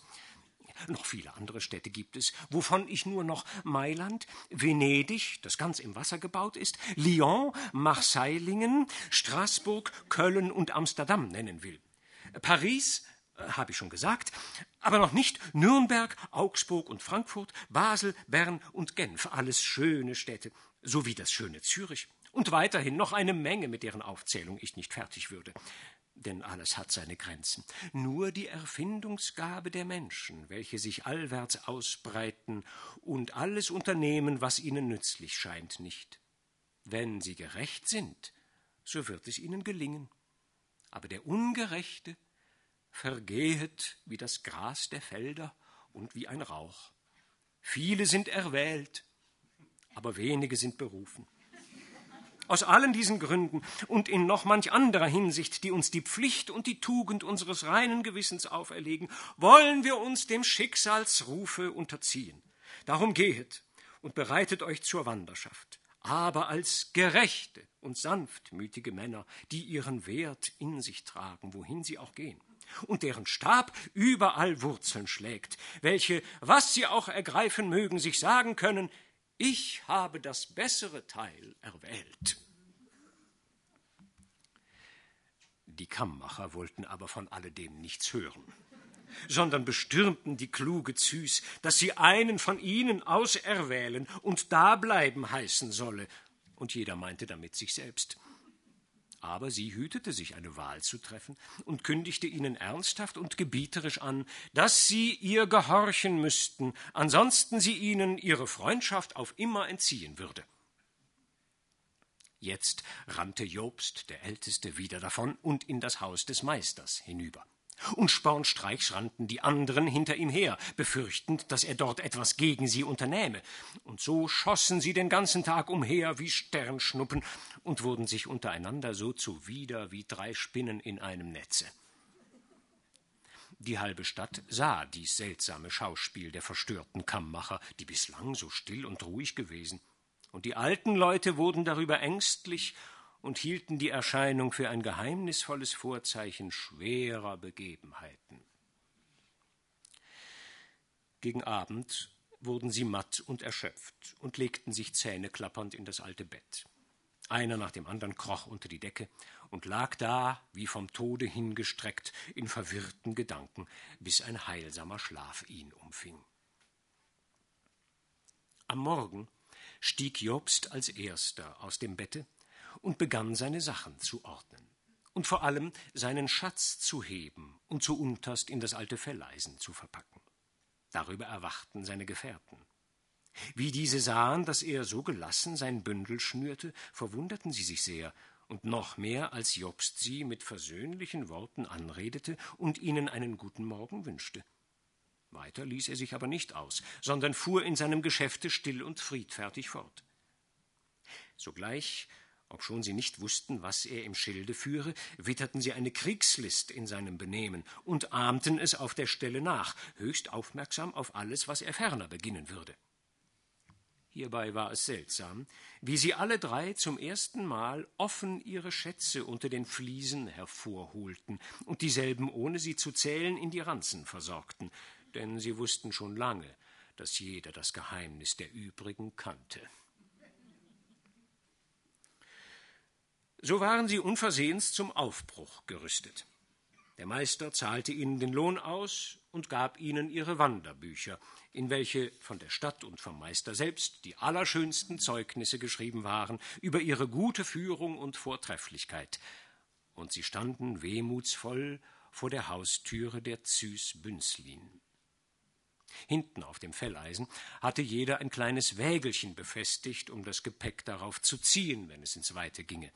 S1: Noch viele andere Städte gibt es, wovon ich nur noch Mailand, Venedig, das ganz im Wasser gebaut ist, Lyon, Marseillingen, Straßburg, Köln und Amsterdam nennen will. Paris, habe ich schon gesagt, aber noch nicht Nürnberg, Augsburg und Frankfurt, Basel, Bern und Genf, alles schöne Städte, sowie das schöne Zürich. Und weiterhin noch eine Menge, mit deren Aufzählung ich nicht fertig würde. Denn alles hat seine Grenzen. Nur die Erfindungsgabe der Menschen, welche sich allwärts ausbreiten und alles unternehmen, was ihnen nützlich scheint, nicht. Wenn sie gerecht sind, so wird es ihnen gelingen. Aber der Ungerechte vergehet wie das Gras der Felder und wie ein Rauch. Viele sind erwählt, aber wenige sind berufen. Aus allen diesen Gründen und in noch manch anderer Hinsicht, die uns die Pflicht und die Tugend unseres reinen Gewissens auferlegen, wollen wir uns dem Schicksalsrufe unterziehen. Darum gehet und bereitet euch zur Wanderschaft, aber als Gerechte und sanftmütige Männer, die ihren Wert in sich tragen, wohin sie auch gehen, und deren Stab überall Wurzeln schlägt, welche, was sie auch ergreifen mögen, sich sagen können, ich habe das bessere Teil erwählt. Die Kammmacher wollten aber von alledem nichts hören, sondern bestürmten die kluge Züs, dass sie einen von ihnen auserwählen und dableiben heißen solle, und jeder meinte damit sich selbst. Aber sie hütete sich, eine Wahl zu treffen, und kündigte ihnen ernsthaft und gebieterisch an, dass sie ihr gehorchen müssten, ansonsten sie ihnen ihre Freundschaft auf immer entziehen würde. Jetzt rannte Jobst, der Älteste, wieder davon und in das Haus des Meisters hinüber. Und spornstreichs rannten die anderen hinter ihm her, befürchtend, dass er dort etwas gegen sie unternähme. Und so schossen sie den ganzen Tag umher wie Sternschnuppen und wurden sich untereinander so zuwider wie drei Spinnen in einem Netze. Die halbe Stadt sah dies seltsame Schauspiel der verstörten Kammmacher, die bislang so still und ruhig gewesen und die alten Leute wurden darüber ängstlich und hielten die Erscheinung für ein geheimnisvolles Vorzeichen schwerer Begebenheiten. Gegen Abend wurden sie matt und erschöpft und legten sich zähneklappernd in das alte Bett. Einer nach dem anderen kroch unter die Decke und lag da, wie vom Tode hingestreckt, in verwirrten Gedanken, bis ein heilsamer Schlaf ihn umfing. Am Morgen stieg Jobst als erster aus dem Bette und begann seine Sachen zu ordnen und vor allem seinen Schatz zu heben und zu unterst in das alte Felleisen zu verpacken. Darüber erwachten seine Gefährten. Wie diese sahen, dass er so gelassen sein Bündel schnürte, verwunderten sie sich sehr, und noch mehr, als Jobst sie mit versöhnlichen Worten anredete und ihnen einen guten Morgen wünschte. Weiter ließ er sich aber nicht aus, sondern fuhr in seinem Geschäfte still und friedfertig fort. Sogleich, obschon sie nicht wussten, was er im Schilde führe, witterten sie eine Kriegslist in seinem Benehmen und ahmten es auf der Stelle nach, höchst aufmerksam auf alles, was er ferner beginnen würde. Hierbei war es seltsam, wie sie alle drei zum ersten Mal offen ihre Schätze unter den Fliesen hervorholten und dieselben, ohne sie zu zählen, in die Ranzen versorgten, denn sie wussten schon lange, dass jeder das Geheimnis der übrigen kannte. So waren sie unversehens zum Aufbruch gerüstet. Der Meister zahlte ihnen den Lohn aus und gab ihnen ihre Wanderbücher, in welche von der Stadt und vom Meister selbst die allerschönsten Zeugnisse geschrieben waren über ihre gute Führung und Vortrefflichkeit, und sie standen wehmutsvoll vor der Haustüre der Züs Bünzlin. Hinten auf dem Felleisen hatte jeder ein kleines Wägelchen befestigt, um das Gepäck darauf zu ziehen, wenn es ins Weite ginge.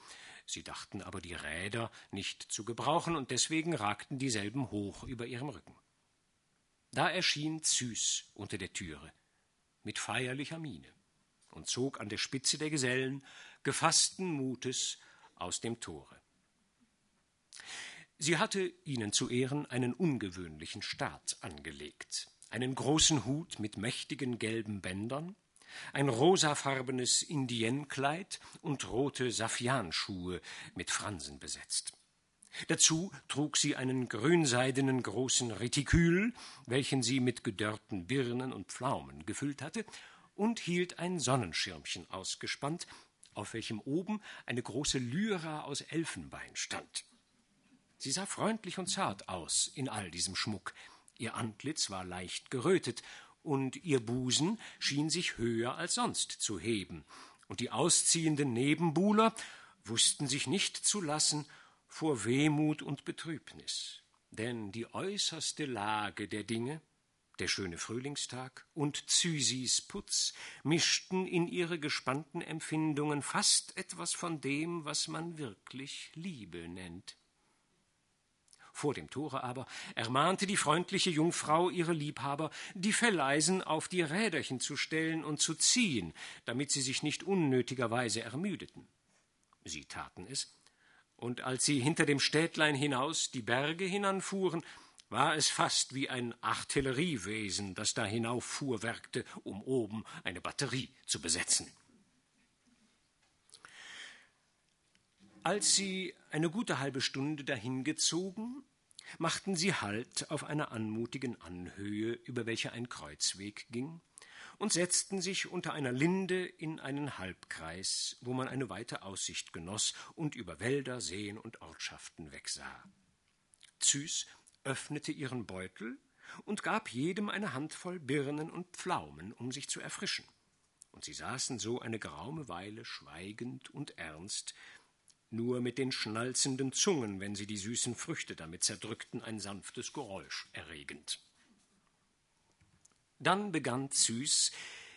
S1: Sie dachten aber die Räder nicht zu gebrauchen, und deswegen ragten dieselben hoch über ihrem Rücken. Da erschien Züs unter der Türe mit feierlicher Miene und zog an der Spitze der Gesellen gefassten Mutes aus dem Tore. Sie hatte ihnen zu Ehren einen ungewöhnlichen Staat angelegt einen großen Hut mit mächtigen gelben Bändern, ein rosafarbenes Indienkleid und rote Saffianschuhe mit Fransen besetzt. Dazu trug sie einen grünseidenen großen Retikül, welchen sie mit gedörrten Birnen und Pflaumen gefüllt hatte, und hielt ein Sonnenschirmchen ausgespannt, auf welchem oben eine große Lyra aus Elfenbein stand. Sie sah freundlich und zart aus in all diesem Schmuck, Ihr Antlitz war leicht gerötet, und ihr Busen schien sich höher als sonst zu heben, und die ausziehenden Nebenbuhler wussten sich nicht zu lassen vor Wehmut und Betrübnis, denn die äußerste Lage der Dinge, der schöne Frühlingstag und Zysis Putz mischten in ihre gespannten Empfindungen fast etwas von dem, was man wirklich Liebe nennt. Vor dem Tore aber ermahnte die freundliche Jungfrau ihre Liebhaber, die Felleisen auf die Räderchen zu stellen und zu ziehen, damit sie sich nicht unnötigerweise ermüdeten. Sie taten es, und als sie hinter dem Städtlein hinaus die Berge hinanfuhren, war es fast wie ein Artilleriewesen, das da hinauffuhrwerkte, um oben eine Batterie zu besetzen. Als sie eine gute halbe Stunde dahingezogen, machten sie Halt auf einer anmutigen Anhöhe, über welche ein Kreuzweg ging, und setzten sich unter einer Linde in einen Halbkreis, wo man eine weite Aussicht genoss und über Wälder, Seen und Ortschaften wegsah. Züs öffnete ihren Beutel und gab jedem eine Handvoll Birnen und Pflaumen, um sich zu erfrischen. Und sie saßen so eine geraume Weile schweigend und ernst, nur mit den schnalzenden Zungen, wenn sie die süßen Früchte damit zerdrückten, ein sanftes Geräusch erregend. Dann begann Züs,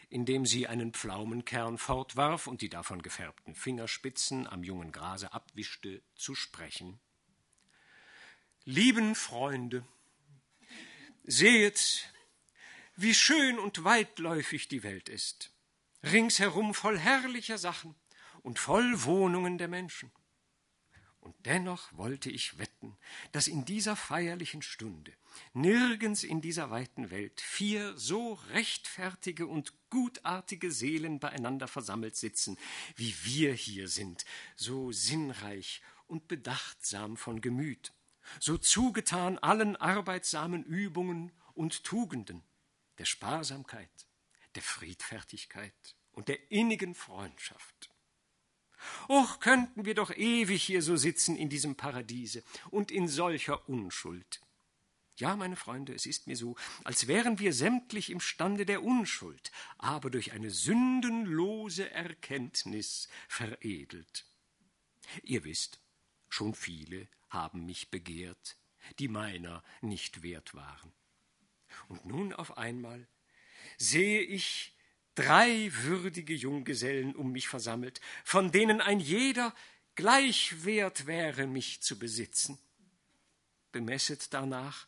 S1: indem sie einen Pflaumenkern fortwarf und die davon gefärbten Fingerspitzen am jungen Grase abwischte, zu sprechen. Lieben Freunde, sehet, wie schön und weitläufig die Welt ist, ringsherum voll herrlicher Sachen und voll Wohnungen der Menschen. Und dennoch wollte ich wetten, dass in dieser feierlichen Stunde nirgends in dieser weiten Welt vier so rechtfertige und gutartige Seelen beieinander versammelt sitzen, wie wir hier sind, so sinnreich und bedachtsam von Gemüt, so zugetan allen arbeitsamen Übungen und Tugenden, der Sparsamkeit, der Friedfertigkeit und der innigen Freundschaft. Och, könnten wir doch ewig hier so sitzen in diesem Paradiese und in solcher Unschuld. Ja, meine Freunde, es ist mir so, als wären wir sämtlich imstande der Unschuld, aber durch eine sündenlose Erkenntnis veredelt. Ihr wisst, schon viele haben mich begehrt, die meiner nicht wert waren. Und nun auf einmal sehe ich drei würdige Junggesellen um mich versammelt, von denen ein jeder gleich wert wäre, mich zu besitzen. Bemesset danach,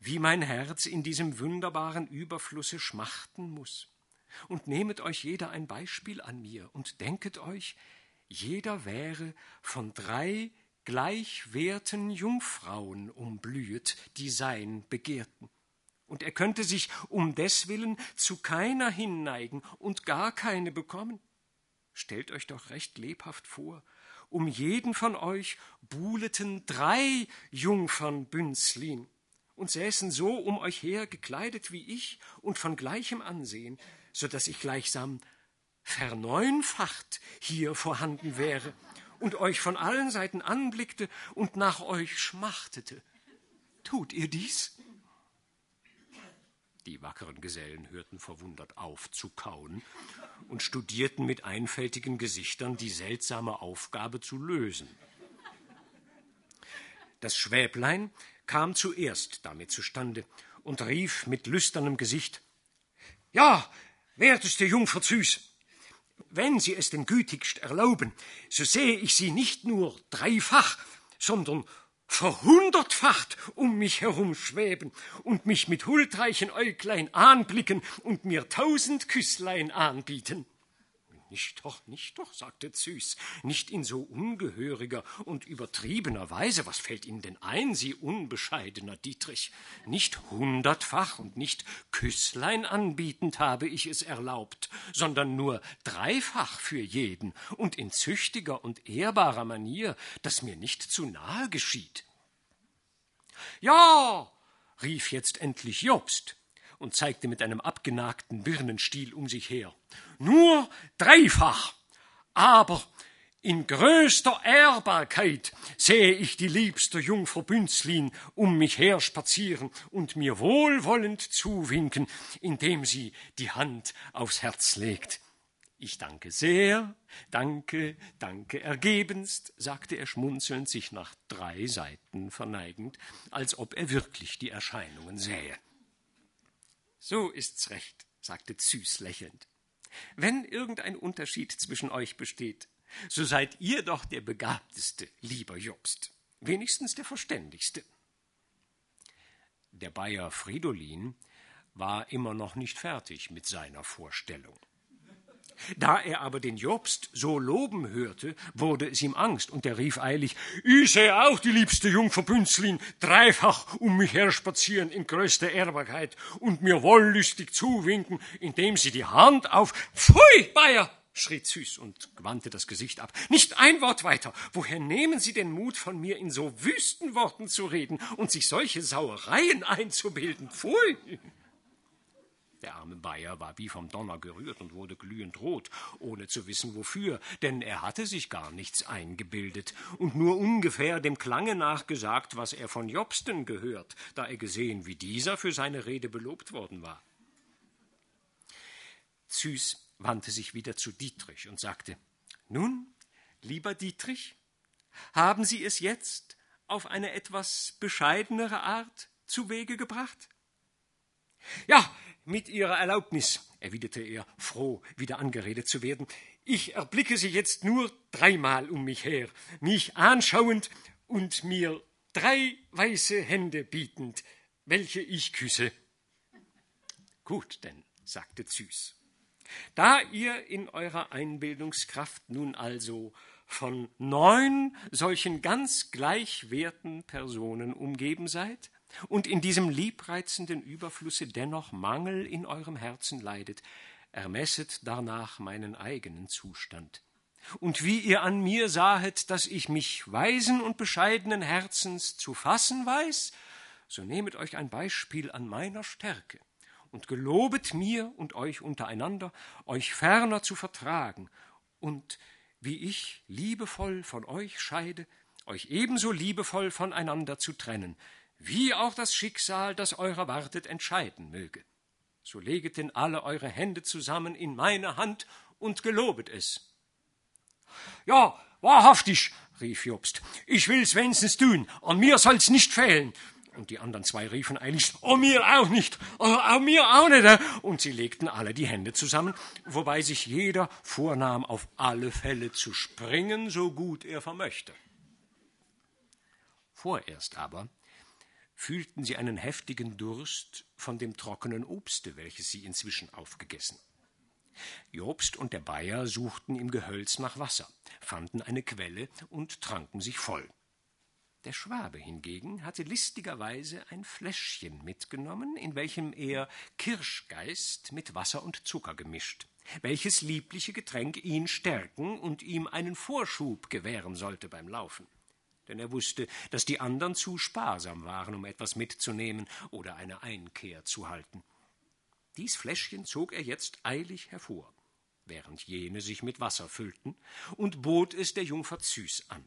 S1: wie mein Herz in diesem wunderbaren Überflusse schmachten muss. Und nehmet euch jeder ein Beispiel an mir und denket euch, jeder wäre von drei gleichwerten Jungfrauen umblühet, die sein begehrten und er könnte sich um deswillen zu keiner hinneigen und gar keine bekommen. Stellt euch doch recht lebhaft vor, um jeden von euch buhleten drei Jungfern Bünzlin und säßen so um euch her gekleidet wie ich und von gleichem Ansehen, so dass ich gleichsam verneunfacht hier vorhanden wäre und euch von allen Seiten anblickte und nach euch schmachtete. Tut ihr dies? Die wackeren Gesellen hörten verwundert auf zu kauen und studierten mit einfältigen Gesichtern die seltsame Aufgabe zu lösen. Das Schwäblein kam zuerst damit zustande und rief mit lüsternem Gesicht Ja, werteste Jungfer Züs, wenn Sie es denn gütigst erlauben, so sehe ich Sie nicht nur dreifach, sondern verhundertfacht um mich herum schweben und mich mit huldreichen Äuglein anblicken und mir tausend Küsslein anbieten. Nicht doch, nicht doch, sagte Züs, nicht in so ungehöriger und übertriebener Weise. Was fällt Ihnen denn ein, Sie unbescheidener Dietrich? Nicht hundertfach und nicht Küsslein anbietend habe ich es erlaubt, sondern nur dreifach für jeden und in züchtiger und ehrbarer Manier, dass mir nicht zu nahe geschieht. Ja, rief jetzt endlich Jobst und zeigte mit einem abgenagten Birnenstiel um sich her. Nur dreifach, aber in größter Ehrbarkeit sehe ich die liebste Jungfrau Bünzlin um mich her spazieren und mir wohlwollend zuwinken, indem sie die Hand aufs Herz legt. Ich danke sehr, danke, danke ergebenst, sagte er schmunzelnd, sich nach drei Seiten verneigend, als ob er wirklich die Erscheinungen sähe. So ist's recht, sagte Züs lächelnd. Wenn irgendein Unterschied zwischen euch besteht, so seid ihr doch der Begabteste, lieber Jobst, wenigstens der Verständigste. Der Bayer Fridolin war immer noch nicht fertig mit seiner Vorstellung. Da er aber den Jobst so loben hörte, wurde es ihm Angst, und er rief eilig, Ich sehe auch die liebste Jungfer Bünzlin dreifach um mich her spazieren in größter Ehrbarkeit und mir wollüstig zuwinken, indem sie die Hand auf Pfui, Bayer! schrie Züs und wandte das Gesicht ab. Nicht ein Wort weiter. Woher nehmen Sie den Mut, von mir in so wüsten Worten zu reden und sich solche Sauereien einzubilden? Pfui! Der arme Bayer war wie vom Donner gerührt und wurde glühend rot, ohne zu wissen wofür, denn er hatte sich gar nichts eingebildet und nur ungefähr dem Klange nach gesagt, was er von Jobsten gehört, da er gesehen, wie dieser für seine Rede belobt worden war. Züs wandte sich wieder zu Dietrich und sagte Nun, lieber Dietrich, haben Sie es jetzt auf eine etwas bescheidenere Art zu Wege gebracht? Ja, mit Ihrer Erlaubnis, erwiderte er, froh, wieder angeredet zu werden. Ich erblicke Sie jetzt nur dreimal um mich her, mich anschauend und mir drei weiße Hände bietend, welche ich küsse. Gut denn, sagte Züs. Da ihr in eurer Einbildungskraft nun also von neun solchen ganz gleichwerten Personen umgeben seid und in diesem liebreizenden Überflusse dennoch Mangel in eurem Herzen leidet, ermesset darnach meinen eigenen Zustand. Und wie ihr an mir sahet, dass ich mich weisen und bescheidenen Herzens zu fassen weiß, so nehmet euch ein Beispiel an meiner Stärke und gelobet mir und euch untereinander, euch ferner zu vertragen, und wie ich liebevoll von euch scheide, euch ebenso liebevoll voneinander zu trennen, wie auch das Schicksal, das eurer wartet, entscheiden möge. So leget denn alle eure Hände zusammen in meine Hand und gelobet es. Ja, wahrhaftig, rief Jobst, ich will's wenigstens tun, an mir soll's nicht fehlen. Und die anderen zwei riefen eilig, oh mir auch nicht, oh, mir auch nicht. Und sie legten alle die Hände zusammen, wobei sich jeder vornahm, auf alle Fälle zu springen, so gut er vermöchte. Vorerst aber fühlten sie einen heftigen Durst von dem trockenen Obste, welches sie inzwischen aufgegessen. Jobst und der Bayer suchten im Gehölz nach Wasser, fanden eine Quelle und tranken sich voll. Der Schwabe hingegen hatte listigerweise ein Fläschchen mitgenommen, in welchem er Kirschgeist mit Wasser und Zucker gemischt, welches liebliche Getränk ihn stärken und ihm einen Vorschub gewähren sollte beim Laufen. Denn er wusste, dass die anderen zu sparsam waren, um etwas mitzunehmen oder eine Einkehr zu halten. Dies Fläschchen zog er jetzt eilig hervor, während jene sich mit Wasser füllten, und bot es der Jungfer Züs an.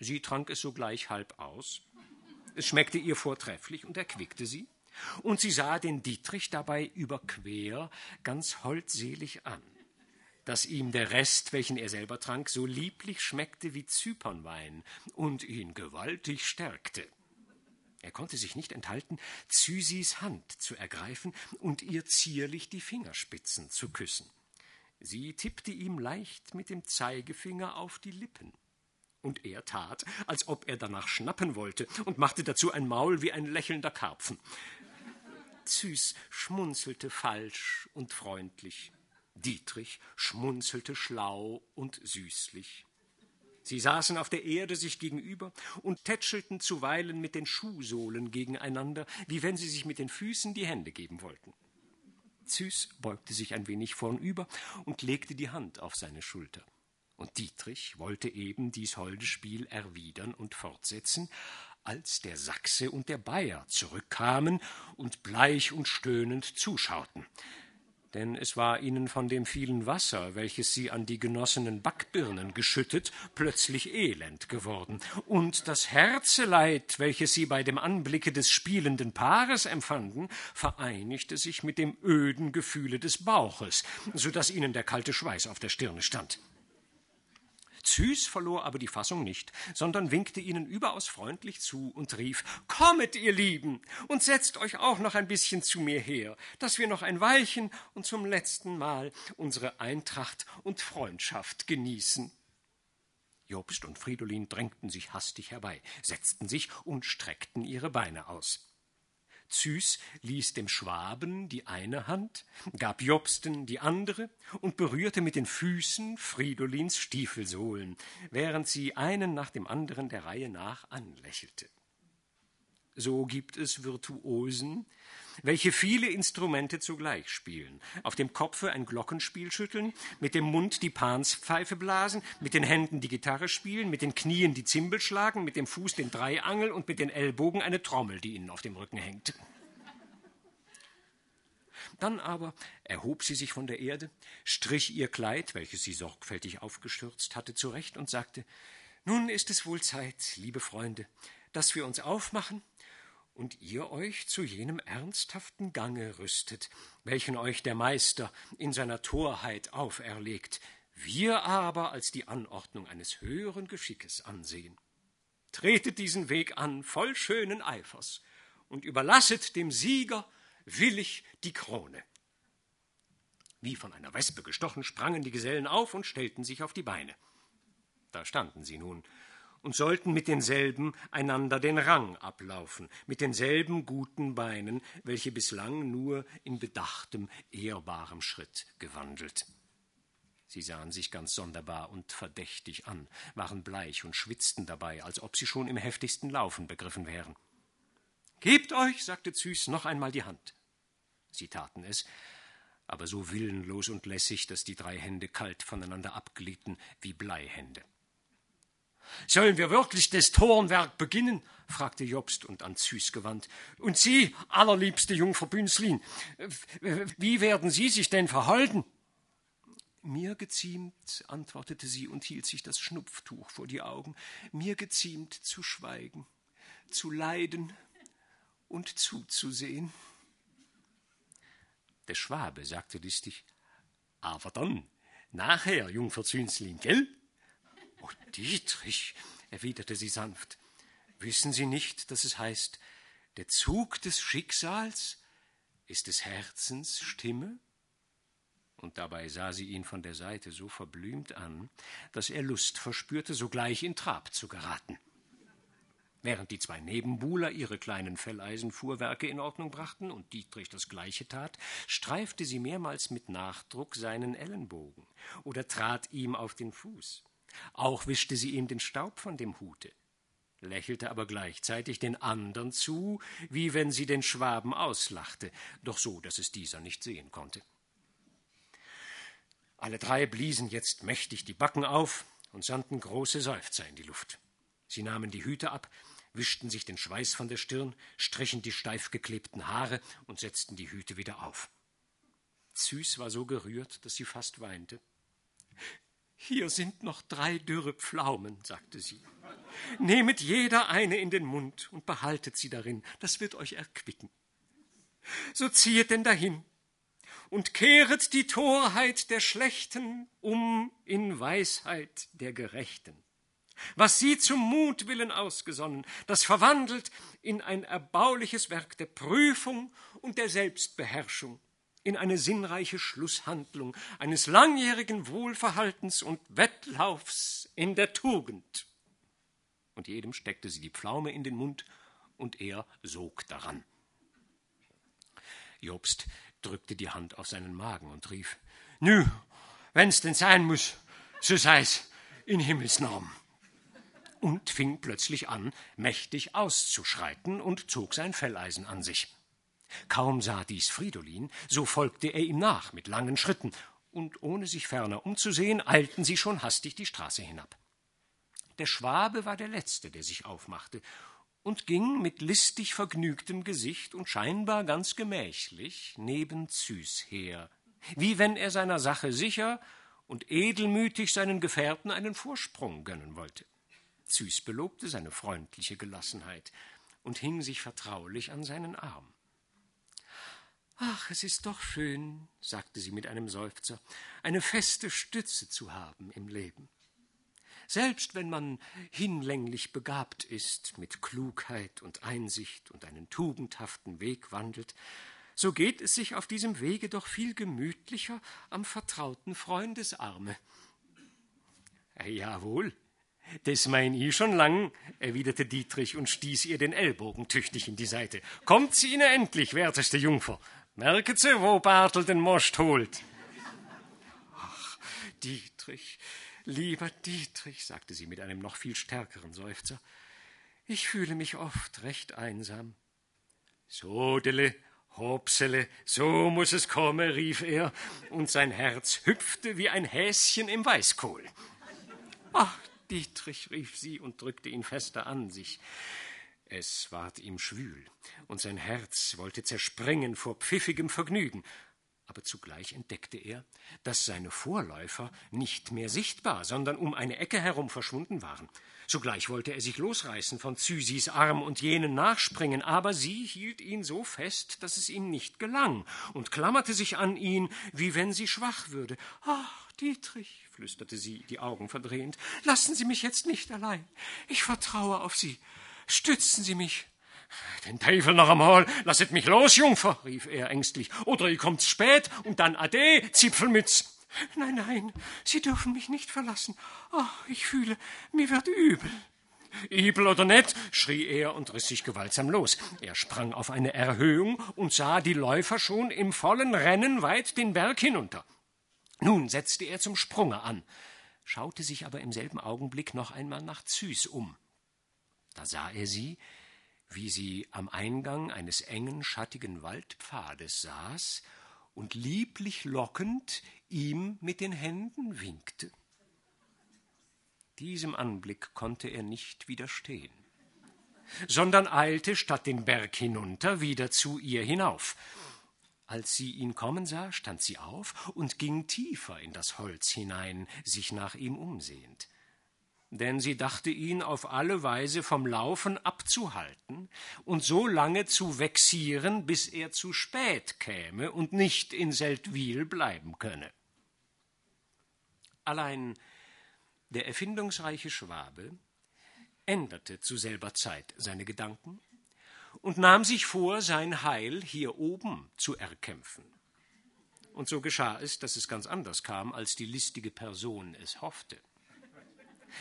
S1: Sie trank es sogleich halb aus. Es schmeckte ihr vortrefflich und erquickte sie. Und sie sah den Dietrich dabei überquer ganz holdselig an, dass ihm der Rest, welchen er selber trank, so lieblich schmeckte wie Zypernwein und ihn gewaltig stärkte. Er konnte sich nicht enthalten, Zysis Hand zu ergreifen und ihr zierlich die Fingerspitzen zu küssen. Sie tippte ihm leicht mit dem Zeigefinger auf die Lippen. Und er tat, als ob er danach schnappen wollte und machte dazu ein Maul wie ein lächelnder Karpfen. Züs schmunzelte falsch und freundlich. Dietrich schmunzelte schlau und süßlich. Sie saßen auf der Erde sich gegenüber und tätschelten zuweilen mit den Schuhsohlen gegeneinander, wie wenn sie sich mit den Füßen die Hände geben wollten. Züs beugte sich ein wenig vornüber und legte die Hand auf seine Schulter. Und Dietrich wollte eben dies holde Spiel erwidern und fortsetzen, als der Sachse und der Bayer zurückkamen und bleich und stöhnend zuschauten denn es war ihnen von dem vielen Wasser, welches sie an die genossenen Backbirnen geschüttet, plötzlich elend geworden, und das Herzeleid, welches sie bei dem Anblicke des spielenden Paares empfanden, vereinigte sich mit dem öden Gefühle des Bauches, so dass ihnen der kalte Schweiß auf der Stirne stand. Züs verlor aber die Fassung nicht, sondern winkte ihnen überaus freundlich zu und rief Kommet, ihr Lieben, und setzt euch auch noch ein bisschen zu mir her, dass wir noch ein Weilchen und zum letzten Mal unsere Eintracht und Freundschaft genießen. Jobst und Fridolin drängten sich hastig herbei, setzten sich und streckten ihre Beine aus. Züs ließ dem Schwaben die eine Hand, gab Jobsten die andere und berührte mit den Füßen Fridolins Stiefelsohlen, während sie einen nach dem anderen der Reihe nach anlächelte. so gibt es Virtuosen, welche viele Instrumente zugleich spielen. Auf dem Kopfe ein Glockenspiel schütteln, mit dem Mund die Panspfeife blasen, mit den Händen die Gitarre spielen, mit den Knien die Zimbel schlagen, mit dem Fuß den Dreiangel und mit den Ellbogen eine Trommel, die ihnen auf dem Rücken hängt. Dann aber erhob sie sich von der Erde, strich ihr Kleid, welches sie sorgfältig aufgestürzt hatte, zurecht und sagte Nun ist es wohl Zeit, liebe Freunde, dass wir uns aufmachen und ihr euch zu jenem ernsthaften Gange rüstet, welchen euch der Meister in seiner Torheit auferlegt, wir aber als die Anordnung eines höheren Geschickes ansehen. Tretet diesen Weg an voll schönen Eifers und überlasset dem Sieger willig die Krone. Wie von einer Wespe gestochen, sprangen die Gesellen auf und stellten sich auf die Beine. Da standen sie nun und sollten mit denselben einander den Rang ablaufen, mit denselben guten Beinen, welche bislang nur in bedachtem, ehrbarem Schritt gewandelt. Sie sahen sich ganz sonderbar und verdächtig an, waren bleich und schwitzten dabei, als ob sie schon im heftigsten Laufen begriffen wären. Gebt euch, sagte Züs, noch einmal die Hand. Sie taten es, aber so willenlos und lässig, dass die drei Hände kalt voneinander abglitten wie Bleihände. Sollen wir wirklich das Torenwerk beginnen? fragte Jobst und an Züs gewandt. Und Sie, allerliebste Jungfer Bünzlin, wie werden Sie sich denn verhalten? Mir geziemt, antwortete sie und hielt sich das Schnupftuch vor die Augen, mir geziemt zu schweigen, zu leiden, und zuzusehen. Der Schwabe sagte listig, aber dann, nachher, Jungfer Zünslin, gell? Oh, Dietrich, erwiderte sie sanft, wissen Sie nicht, dass es heißt, der Zug des Schicksals ist des Herzens Stimme? Und dabei sah sie ihn von der Seite so verblümt an, dass er Lust verspürte, sogleich in Trab zu geraten. Während die zwei Nebenbuhler ihre kleinen Felleisenfuhrwerke in Ordnung brachten und Dietrich das gleiche tat, streifte sie mehrmals mit Nachdruck seinen Ellenbogen oder trat ihm auf den Fuß. Auch wischte sie ihm den Staub von dem Hute, lächelte aber gleichzeitig den andern zu, wie wenn sie den Schwaben auslachte, doch so, dass es dieser nicht sehen konnte. Alle drei bliesen jetzt mächtig die Backen auf und sandten große Seufzer in die Luft. Sie nahmen die Hüte ab, wischten sich den Schweiß von der Stirn, strichen die steif geklebten Haare und setzten die Hüte wieder auf. Züs war so gerührt, dass sie fast weinte. Hier sind noch drei dürre Pflaumen, sagte sie. Nehmet jeder eine in den Mund und behaltet sie darin, das wird euch erquicken. So ziehet denn dahin und kehret die Torheit der Schlechten um in Weisheit der Gerechten was sie zum Mutwillen ausgesonnen, das verwandelt in ein erbauliches Werk der Prüfung und der Selbstbeherrschung, in eine sinnreiche Schlusshandlung eines langjährigen Wohlverhaltens und Wettlaufs in der Tugend. Und jedem steckte sie die Pflaume in den Mund, und er sog daran. Jobst drückte die Hand auf seinen Magen und rief Nü, wenn's denn sein muss, so sei's in Himmels Namen und fing plötzlich an, mächtig auszuschreiten und zog sein Felleisen an sich. Kaum sah dies Fridolin, so folgte er ihm nach mit langen Schritten, und ohne sich ferner umzusehen, eilten sie schon hastig die Straße hinab. Der Schwabe war der Letzte, der sich aufmachte, und ging mit listig vergnügtem Gesicht und scheinbar ganz gemächlich neben Züs her, wie wenn er seiner Sache sicher und edelmütig seinen Gefährten einen Vorsprung gönnen wollte. Züs belobte seine freundliche Gelassenheit und hing sich vertraulich an seinen Arm. Ach, es ist doch schön, sagte sie mit einem Seufzer, eine feste Stütze zu haben im Leben. Selbst wenn man hinlänglich begabt ist, mit Klugheit und Einsicht und einen tugendhaften Weg wandelt, so geht es sich auf diesem Wege doch viel gemütlicher am vertrauten Freundesarme. Jawohl, das mein ich schon lang, erwiderte Dietrich und stieß ihr den Ellbogen tüchtig in die Seite. Kommt sie ihnen endlich, werteste Jungfer. Merket sie, wo Bartel den Most holt. Ach, Dietrich, lieber Dietrich, sagte sie mit einem noch viel stärkeren Seufzer, Ich fühle mich oft recht einsam. Sodele, Hopsele, so muss es kommen, rief er, und sein Herz hüpfte wie ein Häschen im Weißkohl. Ach, Dietrich, rief sie und drückte ihn fester an sich. Es ward ihm schwül, und sein Herz wollte zerspringen vor pfiffigem Vergnügen, aber zugleich entdeckte er, dass seine Vorläufer nicht mehr sichtbar, sondern um eine Ecke herum verschwunden waren. Sogleich wollte er sich losreißen von Zysis Arm und jenen nachspringen, aber sie hielt ihn so fest, dass es ihm nicht gelang, und klammerte sich an ihn, wie wenn sie schwach würde. Ach, Dietrich, flüsterte sie, die Augen verdrehend, lassen Sie mich jetzt nicht allein. Ich vertraue auf Sie. Stützen Sie mich. Den Teufel noch einmal, lasset mich los, Jungfer, rief er ängstlich, oder ihr kommt's spät und dann Ade, Zipfelmütz. Nein, nein, Sie dürfen mich nicht verlassen. Oh, ich fühle, mir wird übel. Übel oder nicht, schrie er und riss sich gewaltsam los. Er sprang auf eine Erhöhung und sah die Läufer schon im vollen Rennen weit den Berg hinunter. Nun setzte er zum Sprunge an, schaute sich aber im selben Augenblick noch einmal nach Züs um. Da sah er sie, wie sie am Eingang eines engen, schattigen Waldpfades saß und lieblich lockend ihm mit den Händen winkte. Diesem Anblick konnte er nicht widerstehen, sondern eilte statt den Berg hinunter wieder zu ihr hinauf. Als sie ihn kommen sah, stand sie auf und ging tiefer in das Holz hinein, sich nach ihm umsehend denn sie dachte ihn auf alle Weise vom Laufen abzuhalten und so lange zu vexieren, bis er zu spät käme und nicht in Seldwyl bleiben könne. Allein der erfindungsreiche Schwabe änderte zu selber Zeit seine Gedanken und nahm sich vor, sein Heil hier oben zu erkämpfen. Und so geschah es, dass es ganz anders kam, als die listige Person es hoffte.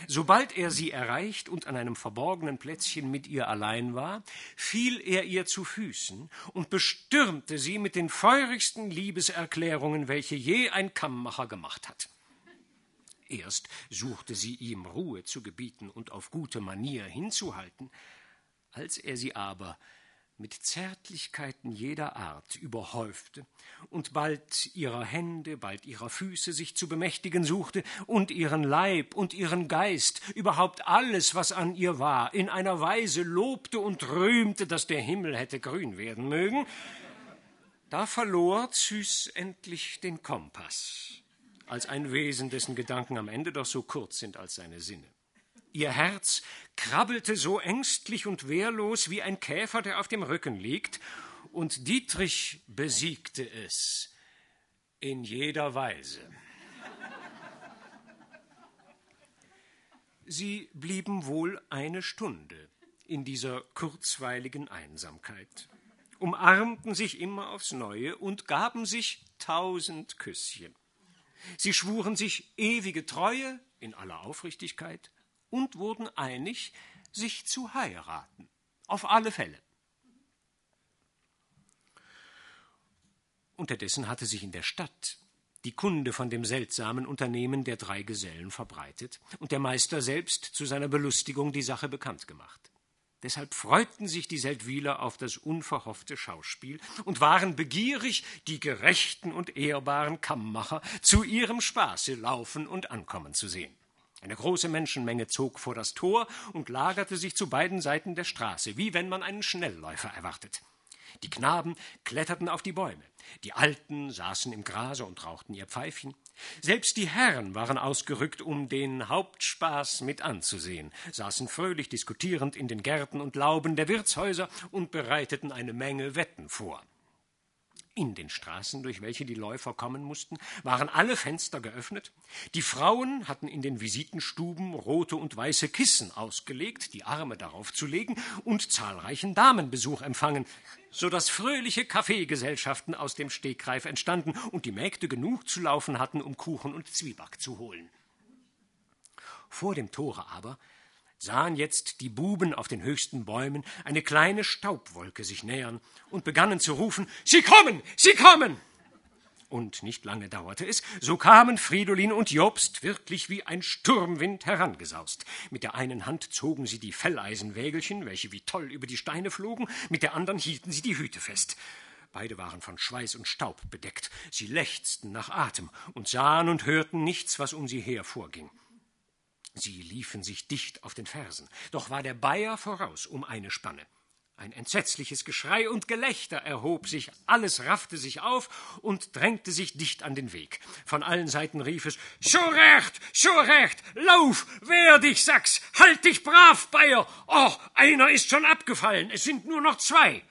S1: Sobald er sie erreicht und an einem verborgenen Plätzchen mit ihr allein war, fiel er ihr zu Füßen und bestürmte sie mit den feurigsten Liebeserklärungen, welche je ein Kammmacher gemacht hat. Erst suchte sie ihm Ruhe zu gebieten und auf gute Manier hinzuhalten, als er sie aber mit Zärtlichkeiten jeder Art überhäufte und bald ihrer Hände, bald ihrer Füße sich zu bemächtigen suchte und ihren Leib und ihren Geist, überhaupt alles, was an ihr war, in einer Weise lobte und rühmte, dass der Himmel hätte grün werden mögen, da verlor Züs endlich den Kompass, als ein Wesen, dessen Gedanken am Ende doch so kurz sind als seine Sinne. Ihr Herz krabbelte so ängstlich und wehrlos wie ein Käfer, der auf dem Rücken liegt, und Dietrich besiegte es in jeder Weise. Sie blieben wohl eine Stunde in dieser kurzweiligen Einsamkeit, umarmten sich immer aufs neue und gaben sich tausend Küsschen. Sie schwuren sich ewige Treue in aller Aufrichtigkeit, und wurden einig, sich zu heiraten. Auf alle Fälle. Unterdessen hatte sich in der Stadt die Kunde von dem seltsamen Unternehmen der drei Gesellen verbreitet und der Meister selbst zu seiner Belustigung die Sache bekannt gemacht. Deshalb freuten sich die Seldwyler auf das unverhoffte Schauspiel und waren begierig, die gerechten und ehrbaren Kammmacher zu ihrem Spaße laufen und ankommen zu sehen. Eine große Menschenmenge zog vor das Tor und lagerte sich zu beiden Seiten der Straße, wie wenn man einen Schnellläufer erwartet. Die Knaben kletterten auf die Bäume, die Alten saßen im Grase und rauchten ihr Pfeifchen. Selbst die Herren waren ausgerückt, um den Hauptspaß mit anzusehen, saßen fröhlich diskutierend in den Gärten und Lauben der Wirtshäuser und bereiteten eine Menge Wetten vor. In den Straßen, durch welche die Läufer kommen mussten, waren alle Fenster geöffnet. Die Frauen hatten in den Visitenstuben rote und weiße Kissen ausgelegt, die Arme darauf zu legen, und zahlreichen Damenbesuch empfangen, so dass fröhliche Kaffeegesellschaften aus dem Stegreif entstanden und die Mägde genug zu laufen hatten, um Kuchen und Zwieback zu holen. Vor dem Tore aber sahen jetzt die Buben auf den höchsten Bäumen eine kleine Staubwolke sich nähern und begannen zu rufen Sie kommen. Sie kommen. Und nicht lange dauerte es, so kamen Fridolin und Jobst wirklich wie ein Sturmwind herangesaust. Mit der einen Hand zogen sie die Felleisenwägelchen, welche wie toll über die Steine flogen, mit der anderen hielten sie die Hüte fest. Beide waren von Schweiß und Staub bedeckt. Sie lechzten nach Atem und sahen und hörten nichts, was um sie her vorging. Sie liefen sich dicht auf den Fersen, doch war der Bayer voraus um eine Spanne. Ein entsetzliches Geschrei und Gelächter erhob sich, alles raffte sich auf und drängte sich dicht an den Weg. Von allen Seiten rief es So recht, so recht, lauf, wehr dich, Sachs, halt dich brav, Bayer. Oh, einer ist schon abgefallen, es sind nur noch zwei.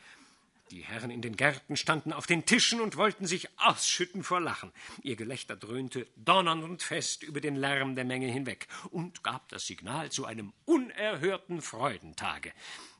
S1: Die Herren in den Gärten standen auf den Tischen und wollten sich ausschütten vor Lachen. Ihr Gelächter dröhnte donnernd und fest über den Lärm der Menge hinweg und gab das Signal zu einem unerhörten Freudentage.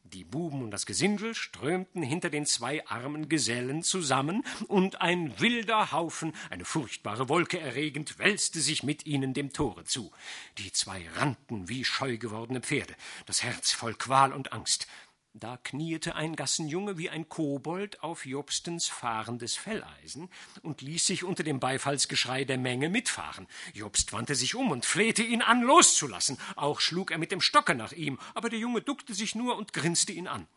S1: Die Buben und das Gesindel strömten hinter den zwei armen Gesellen zusammen, und ein wilder Haufen, eine furchtbare Wolke erregend, wälzte sich mit ihnen dem Tore zu. Die zwei rannten wie scheu gewordene Pferde, das Herz voll Qual und Angst. Da kniete ein Gassenjunge wie ein Kobold auf Jobstens fahrendes Felleisen und ließ sich unter dem Beifallsgeschrei der Menge mitfahren. Jobst wandte sich um und flehte ihn an, loszulassen. Auch schlug er mit dem Stocke nach ihm, aber der Junge duckte sich nur und grinste ihn an.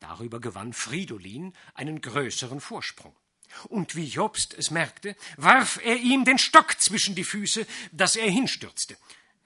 S1: Darüber gewann Fridolin einen größeren Vorsprung. Und wie Jobst es merkte, warf er ihm den Stock zwischen die Füße, dass er hinstürzte.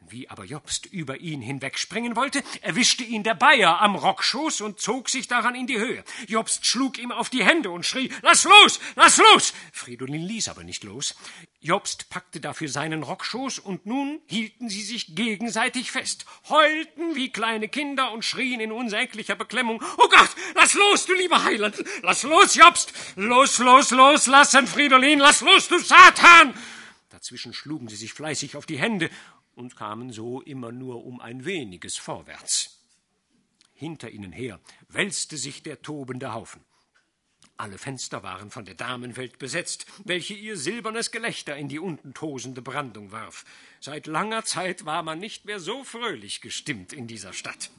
S1: Wie aber Jobst über ihn hinwegspringen wollte, erwischte ihn der Bayer am Rockschoß und zog sich daran in die Höhe. Jobst schlug ihm auf die Hände und schrie, Lass los, lass los! Fridolin ließ aber nicht los. Jobst packte dafür seinen Rockschoß und nun hielten sie sich gegenseitig fest, heulten wie kleine Kinder und schrien in unsäglicher Beklemmung, Oh Gott, lass los, du lieber Heiland! Lass los, Jobst! Los, los, los, lassen, Fridolin, lass los, du Satan! Dazwischen schlugen sie sich fleißig auf die Hände und kamen so immer nur um ein weniges vorwärts. Hinter ihnen her wälzte sich der tobende Haufen. Alle Fenster waren von der Damenwelt besetzt, welche ihr silbernes Gelächter in die unten tosende Brandung warf. Seit langer Zeit war man nicht mehr so fröhlich gestimmt in dieser Stadt.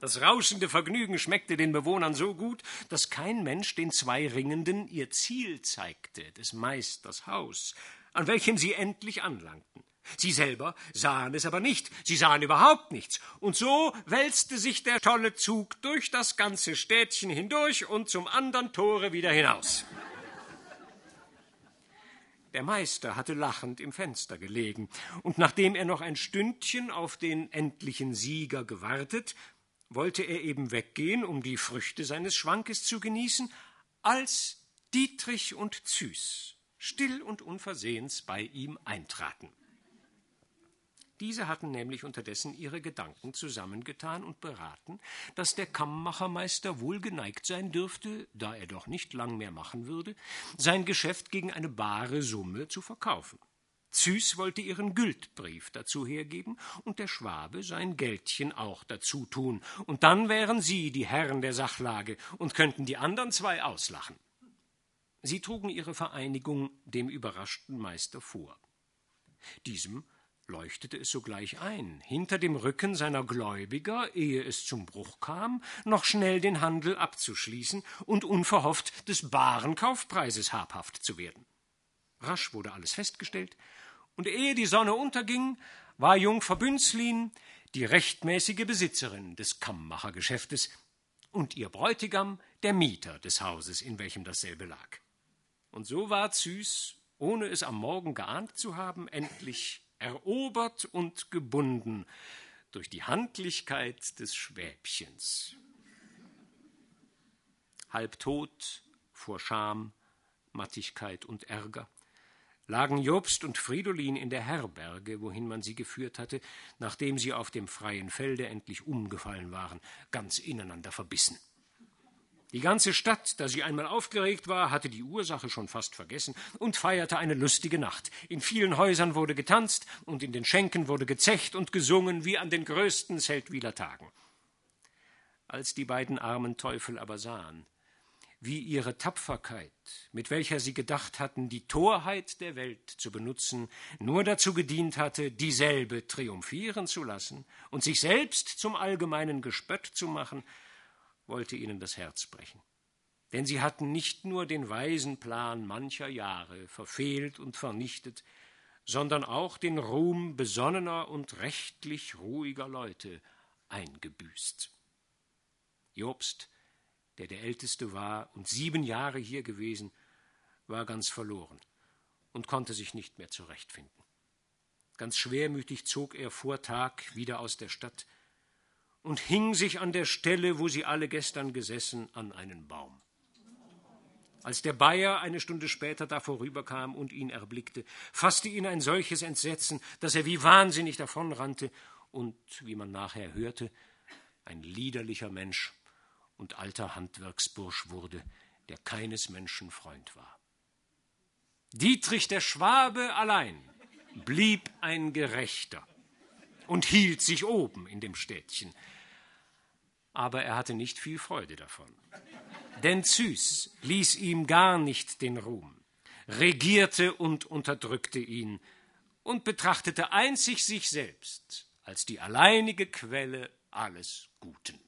S1: Das rauschende Vergnügen schmeckte den Bewohnern so gut, dass kein Mensch den zwei Ringenden ihr Ziel zeigte, des Meisters Haus, an welchem sie endlich anlangten. Sie selber sahen es aber nicht, sie sahen überhaupt nichts, und so wälzte sich der tolle Zug durch das ganze Städtchen hindurch und zum andern Tore wieder hinaus. Der Meister hatte lachend im Fenster gelegen, und nachdem er noch ein Stündchen auf den endlichen Sieger gewartet, wollte er eben weggehen, um die Früchte seines Schwankes zu genießen, als Dietrich und Züs still und unversehens bei ihm eintraten. Diese hatten nämlich unterdessen ihre Gedanken zusammengetan und beraten, dass der Kammmachermeister wohl geneigt sein dürfte, da er doch nicht lang mehr machen würde, sein Geschäft gegen eine bare Summe zu verkaufen. Züs wollte ihren Güldbrief dazu hergeben und der Schwabe sein Geldchen auch dazu tun, und dann wären sie die Herren der Sachlage und könnten die anderen zwei auslachen. Sie trugen ihre Vereinigung dem überraschten Meister vor. Diesem leuchtete es sogleich ein, hinter dem Rücken seiner Gläubiger, ehe es zum Bruch kam, noch schnell den Handel abzuschließen und unverhofft des baren Kaufpreises habhaft zu werden. Rasch wurde alles festgestellt, und ehe die Sonne unterging, war Jungfer Bünzlin die rechtmäßige Besitzerin des Kammmachergeschäftes und ihr Bräutigam der Mieter des Hauses, in welchem dasselbe lag. Und so war Züs, ohne es am Morgen geahnt zu haben, endlich erobert und gebunden durch die Handlichkeit des Schwäbchens. Halb tot vor Scham, Mattigkeit und Ärger lagen Jobst und Fridolin in der Herberge, wohin man sie geführt hatte, nachdem sie auf dem freien Felde endlich umgefallen waren, ganz ineinander verbissen. Die ganze Stadt, da sie einmal aufgeregt war, hatte die Ursache schon fast vergessen und feierte eine lustige Nacht. In vielen Häusern wurde getanzt und in den Schenken wurde gezecht und gesungen wie an den größten Zeltwiler Tagen. Als die beiden armen Teufel aber sahen, wie ihre Tapferkeit, mit welcher sie gedacht hatten, die Torheit der Welt zu benutzen, nur dazu gedient hatte, dieselbe triumphieren zu lassen und sich selbst zum allgemeinen Gespött zu machen, wollte ihnen das Herz brechen. denn sie hatten nicht nur den weisen Plan mancher Jahre verfehlt und vernichtet, sondern auch den Ruhm besonnener und rechtlich ruhiger Leute eingebüßt. Jobst, der der Älteste war und sieben Jahre hier gewesen, war ganz verloren und konnte sich nicht mehr zurechtfinden. Ganz schwermütig zog er vor Tag wieder aus der Stadt und hing sich an der Stelle, wo sie alle gestern gesessen, an einen Baum. Als der Bayer eine Stunde später da vorüberkam und ihn erblickte, fasste ihn ein solches Entsetzen, dass er wie wahnsinnig davonrannte und, wie man nachher hörte, ein liederlicher Mensch und alter Handwerksbursch wurde, der keines Menschen Freund war. Dietrich der Schwabe allein blieb ein Gerechter und hielt sich oben in dem Städtchen. Aber er hatte nicht viel Freude davon. Denn Züs ließ ihm gar nicht den Ruhm, regierte und unterdrückte ihn und betrachtete einzig sich selbst als die alleinige Quelle alles Guten.